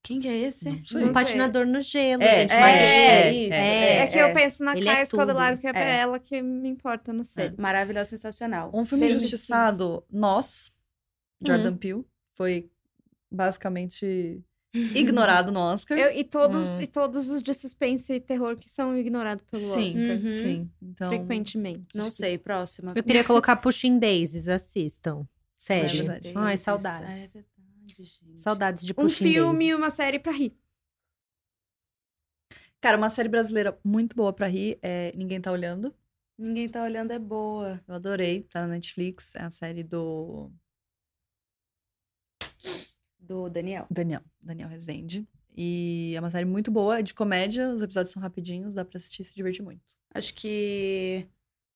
Quem que é esse? Não sei. um sei. patinador no gelo, É, gente. é, mas- é, isso. é. É, que eu penso na Ele é. Scodelari, porque é, É. ela que me importa na série. Maravilhosa, sensacional. Um filme Beijo, injustiçado, Nós, Jordan Peele. Foi basicamente ignorado no Oscar. Eu- e, todos, Hum. e todos os de suspense e terror que são ignorados pelo sim, Oscar. Uhum. sim. Então, Frequentemente. Não sei, próxima. Eu queria colocar Pushing Daisies, assistam. Sério. É. Ai, saudades. É Saudades de Um filme e uma série pra rir. Cara, uma série brasileira muito boa pra rir é Ninguém Tá Olhando. Ninguém tá olhando, é boa. Eu adorei, tá na Netflix. É a série do Do Daniel. Daniel, Daniel Rezende. E é uma série muito boa, é de comédia, os episódios são rapidinhos, dá pra assistir e se divertir muito. Acho que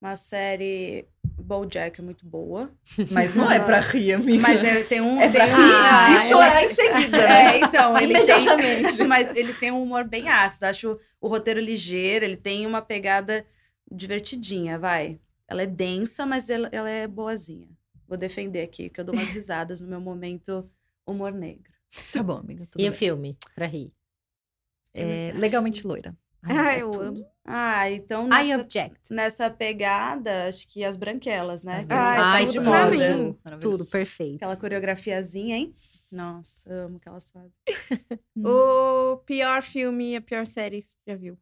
uma série BoJack é muito boa. Mas não é pra rir, amiga. Mas é, tem um... é pra tem rir um- e chorar em seguida, né? É, então, ele tem... Mas ele tem um humor bem ácido. Acho o roteiro ligeiro, ele tem uma pegada divertidinha, vai. Ela é densa, mas ela, ela é boazinha. Vou defender aqui, que eu dou umas risadas no meu momento humor negro. Tá bom, amiga. Tudo E o bem. filme, pra rir. É, legalmente loira. Ah, é eu tudo. amo. Ah, então nessa, nessa pegada, acho que as branquelas, né? Ai, Ai, tudo tudo. pra mim. Tudo perfeito. Aquela coreografiazinha, hein? Nossa, amo que elas fazem. O pior filme e a pior série que você já viu.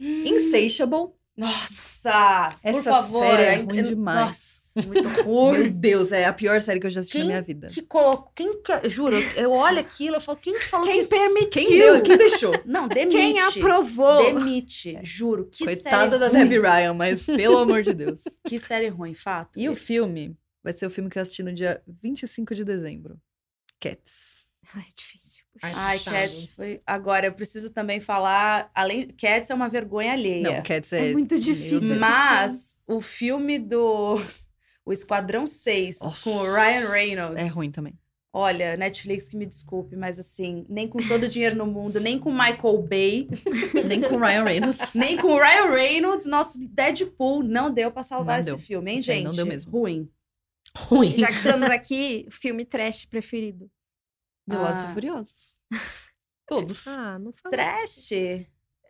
Insatiable. Nossa! Nossa! Por Essa favor. série é ai- ruim demais. Nossa, muito ruim. Meu Deus, é a pior série que eu já assisti Quem na minha vida. que colocou. Quem que. Juro, eu olho aquilo, eu falo, quem que falou Quem disso? permitiu? Quem deu? Quem deixou? Não, demite. Quem aprovou? Demite, juro. Que Coitada da série Debbie Ryan, mas pelo amor de Deus. Que série ruim, fato. E o filme vai ser o filme que eu assisti no dia 25 de dezembro. Cats. Ai, difícil. Ai. Cats foi. Agora, eu preciso também falar. Além. Cats é uma vergonha alheia. Não, Cats é. É muito difícil. Mas o filme do. O Esquadrão 6, Nossa, com o Ryan Reynolds. É ruim também. Olha, Netflix que me desculpe, mas assim, nem com todo o dinheiro no mundo, nem com Michael Bay, Nem com Ryan Reynolds. nem com Ryan Reynolds, nosso Deadpool não deu pra salvar Não esse deu. filme, hein, gente? não deu mesmo. Ruim. Ruim. Já que estamos aqui, filme trash preferido. Velozes Ah. e Furiosos. Todos. Ah, não fala Trash.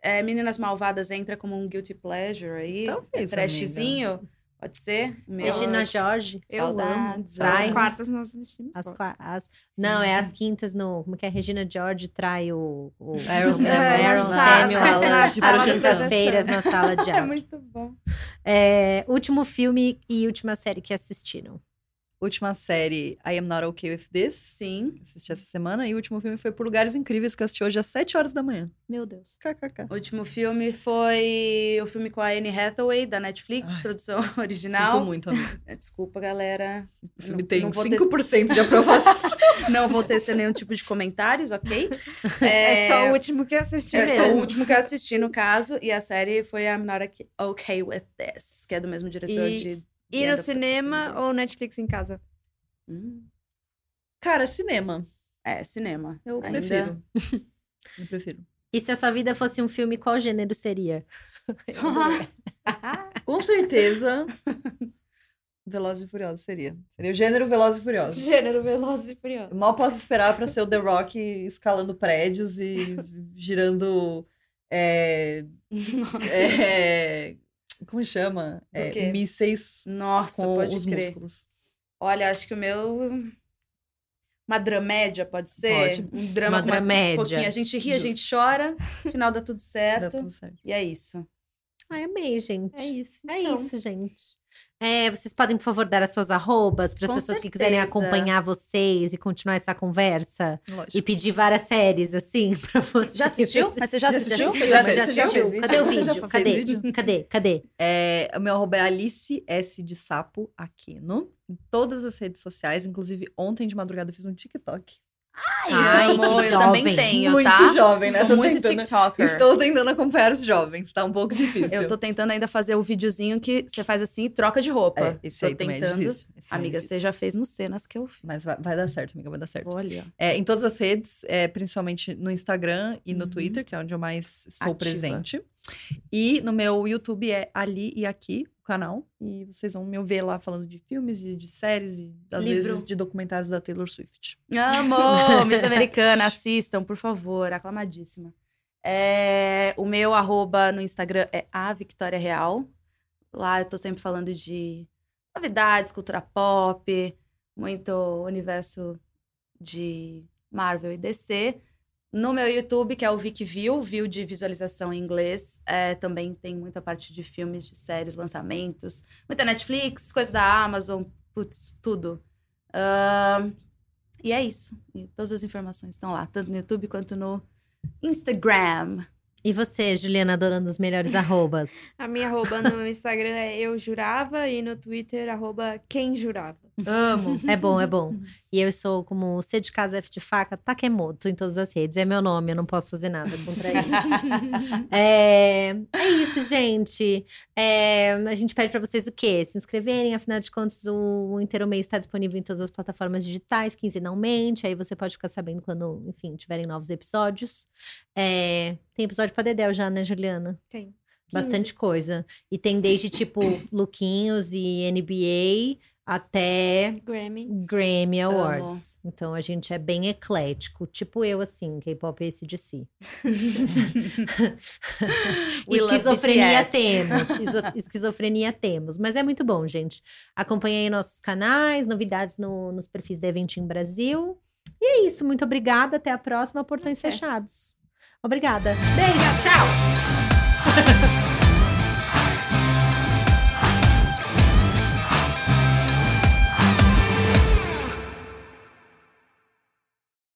É, Meninas Malvadas entra como um guilty pleasure aí. Talvez, É trashzinho. Pode ser? Meu- Regina Jorge. Eu amo. Saudades. Trai. As quartas nós vestimos. As, qua- as- não, é as quintas no. Como que é? Regina George trai o. o Aaron Samuel, Samuel. Aaron Na Samuel sala às quintas-feiras na sala de É aula. muito bom. É, último filme e última série que assistiram. Última série, I Am Not Okay With This. Sim. Assisti essa semana. E o último filme foi Por Lugares Incríveis, que eu assisti hoje às 7 horas da manhã. Meu Deus. KKK. O último filme foi o filme com a Anne Hathaway, da Netflix, Ai, produção original. Sinto muito, amigo. É, Desculpa, galera. O filme Não- tem não vou ter- 5% de aprovação. Não vou tecer nenhum tipo de comentários, ok? É, só o último que eu assisti É mesmo. só o último que eu assisti, no caso. E a série foi I'm Not Ok- Okay With This, que é do mesmo diretor E- de... Ir no cinema ou Netflix em casa? Hum, Cara, cinema. É, cinema. Eu Ainda- prefiro. Eu prefiro. E se a sua vida fosse um filme, qual gênero seria? Com certeza, Velozes e Furiosos seria. Seria o gênero Velozes e Furiosos. Gênero Velozes e Furiosos. Eu mal posso esperar pra ser o The Rock escalando prédios e girando. é, é, como chama? É, mísseis Nossa, com pode os crer. músculos. Olha, acho que o meu... Uma dramédia, pode ser? Pode. Um drama Uma dramédia. pouquinho. A gente ri, a Justo. gente chora, no final dá tudo Dá certo. tudo certo. E é isso. Ai, amei, gente. É isso. É então. isso, gente. É, vocês podem, por favor, dar as suas arrobas para as pessoas que quiserem certeza. acompanhar vocês e continuar essa conversa. Lógico. E pedir várias séries, assim, pra vocês. Já assistiu? Mas você já assistiu? Já já, já assistiu? assistiu? Fez Cadê o vídeo? Já Cadê? vídeo? Cadê? Cadê? É, o meu arroba é Alice S de Sapo Aquino. Em todas as redes sociais. Inclusive, ontem de madrugada eu fiz um TikTok. Ai, amo, que eu também jovem. tenho, Muito tá? jovem, né? Sou Tô muito tentando- TikToker. Estou tentando acompanhar os jovens, tá um pouco difícil. Eu tô tentando ainda fazer o videozinho que você faz assim e troca de roupa. É, esse Tô aí também é tentando. difícil. Esse é Amiga, difícil. você já fez nos cenas que eu fiz. Mas vai, vai dar certo, amiga, vai dar certo. Olha. É, em todas as redes, é, principalmente no Instagram e no Uhum. Twitter, que é onde eu mais estou Ativa. presente. E no meu YouTube é Ali e Aqui, o canal. E vocês vão me ver lá falando de filmes e de séries e às Livro. vezes de documentários da Taylor Swift. Amo! Miss Americana, assistam, por favor. Aclamadíssima. É, o meu arroba no Instagram é a Victoria Real. Lá eu tô sempre falando de novidades, cultura pop, muito universo de Marvel e DC. No meu YouTube, que é o Vic View, View de visualização em inglês, é, também tem muita parte de filmes, de séries, lançamentos, muita Netflix, coisa da Amazon, putz, tudo. Ahn, e é isso. E todas as informações estão lá, tanto no YouTube quanto no Instagram. E você, Juliana, adorando os melhores arrobas? A minha arroba no Instagram é eu jurava e no Twitter, arroba quem jurava. Amo. É bom, é bom. E eu sou como C de casa, F de faca, Takemoto em todas as redes. É meu nome, eu não posso fazer nada contra isso. É, é isso, gente. É, a gente pede pra vocês o quê? Se inscreverem, afinal de contas, o Inteiro Mês está disponível em todas as plataformas digitais, quinzenalmente. Aí você pode ficar sabendo quando, enfim, tiverem novos episódios. É, tem episódio pra Dedéu já, né, Juliana? Tem. Bastante coisa. E tem desde, tipo, Luquinhos e NBA até Grammy. Grammy Awards. Então a gente é bem eclético, tipo eu assim, K-pop esse de si. Esquizofrenia temos, esquizofrenia temos, mas é muito bom, gente. Acompanhe aí nossos canais, novidades no- nos perfis da Eventim Brasil. E é isso, muito obrigada, até a próxima, portões Até. fechados. Obrigada. Beijo, tchau!